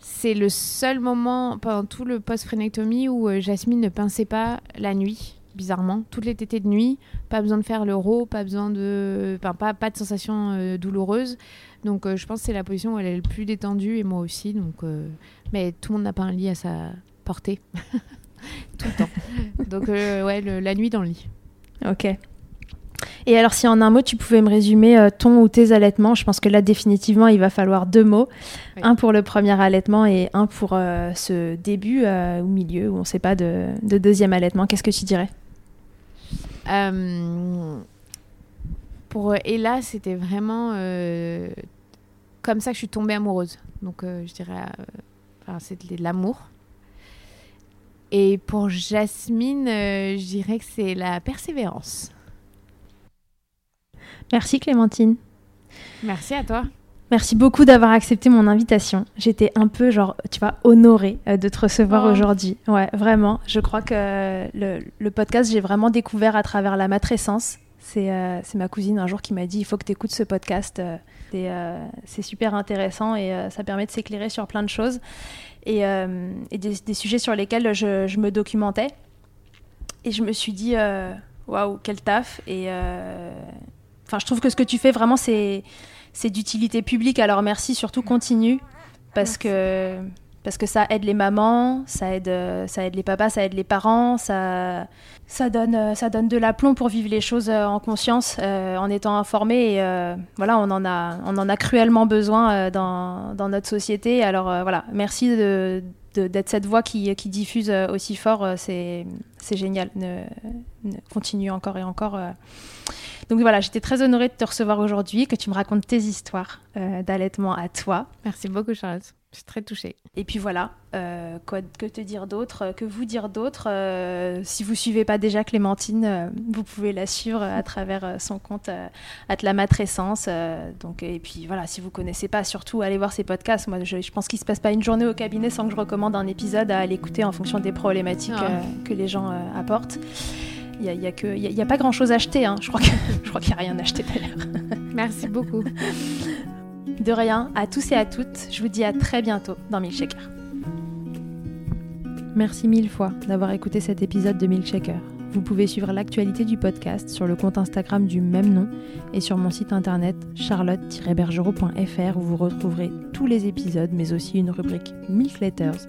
B: c'est le seul moment pendant tout le post-phrénectomie où euh, Jasmine ne pinçait pas la nuit, bizarrement. Toutes les tétées de nuit, pas besoin de faire l'euro, pas besoin de. Enfin, pas, pas de sensation euh, douloureuse. Donc, euh, je pense que c'est la position où elle est le plus détendue et moi aussi. Donc, euh, Mais tout le monde n'a pas un lit à sa portée. tout le temps. Donc, euh, ouais, le- la nuit dans le lit.
A: Ok. Et alors, si en un mot, tu pouvais me résumer euh, ton ou tes allaitements, je pense que là, définitivement, il va falloir deux mots.
B: Oui.
A: Un pour le premier allaitement et un pour euh, ce début euh, ou milieu, où on ne sait pas, de, de deuxième allaitement. Qu'est-ce que tu dirais?
B: Euh, pour Ella, c'était vraiment euh, comme ça que je suis tombée amoureuse. Donc, euh, je dirais, enfin, c'était de l'amour. Et pour Jasmine, je dirais que c'est la persévérance.
A: Merci, Clémentine.
B: Merci à toi.
A: Merci beaucoup d'avoir accepté mon invitation. J'étais un peu, genre, tu vois, honorée euh, de te recevoir
B: Oh.
A: aujourd'hui. Ouais, vraiment. Je crois que le, le podcast, j'ai vraiment découvert à travers la matrescence. C'est euh, c'est ma cousine un jour qui m'a dit il faut que tu écoutes ce podcast. euh, C'est euh, super intéressant et euh, ça permet de s'éclairer sur plein de choses et, euh, et des, des sujets sur lesquels je, je me documentais. Et je me suis dit euh, waouh, quel taf. Et euh, enfin, je trouve que ce que tu fais vraiment, c'est c'est d'utilité publique. Alors merci, surtout continue parce que parce que ça aide les mamans, ça aide euh, ça aide les papas, ça aide les parents, ça ça donne euh, ça donne de l'aplomb pour vivre les choses euh, en conscience, en étant informé. Voilà, on en a on en a cruellement besoin dans dans notre société. Alors voilà, merci d'être cette voix qui, qui diffuse aussi fort, c'est génial. Continue encore et encore. Donc voilà, j'étais très honorée de te recevoir aujourd'hui, que tu me racontes tes histoires euh, d'allaitement à toi.
B: Merci beaucoup, Charlotte. Je suis très touchée.
A: Et puis voilà, euh, quoi, que te dire d'autre euh, Que vous dire d'autre Euh, Si vous suivez pas déjà Clémentine, euh, vous pouvez la suivre à travers son compte la matrescence. euh, donc et puis voilà, si vous connaissez pas, surtout allez voir ses podcasts. Moi, je, je pense qu'il se passe pas une journée au cabinet sans que je recommande un épisode à aller écouter en fonction des problématiques
B: Ah.
A: que les gens apportent. Il y a, pas grand chose à acheter. hein. Je crois qu'il y a rien à acheter d'ailleurs. d'ailleurs.
B: Merci beaucoup.
A: De rien, à tous et à toutes, je vous dis à très bientôt dans Milkshaker. Merci mille fois d'avoir écouté cet épisode de Milkshaker. Vous pouvez suivre l'actualité du podcast sur le compte Instagram du même nom et sur mon site internet charlotte-bergerot.fr où vous retrouverez tous les épisodes mais aussi une rubrique Milk Letters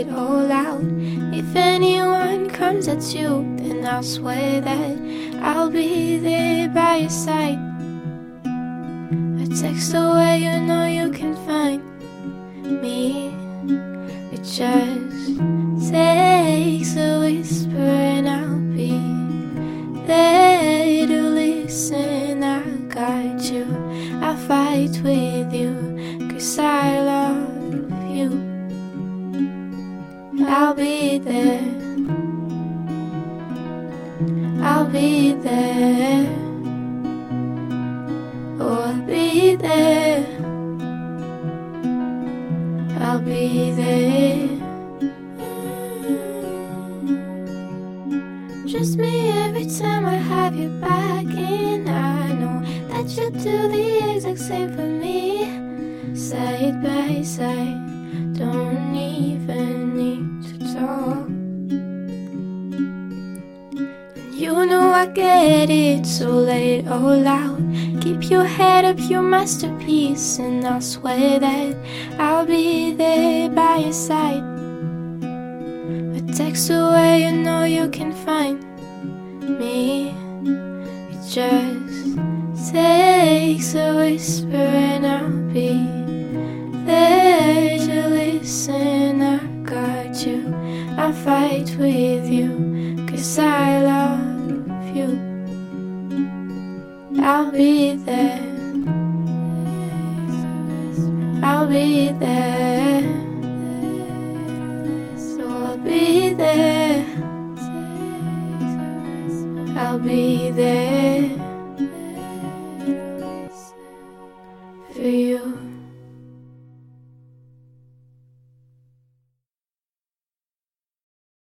E: It all out. If anyone comes at you, then I'll swear that I'll be there by your side. A text away, you know you can find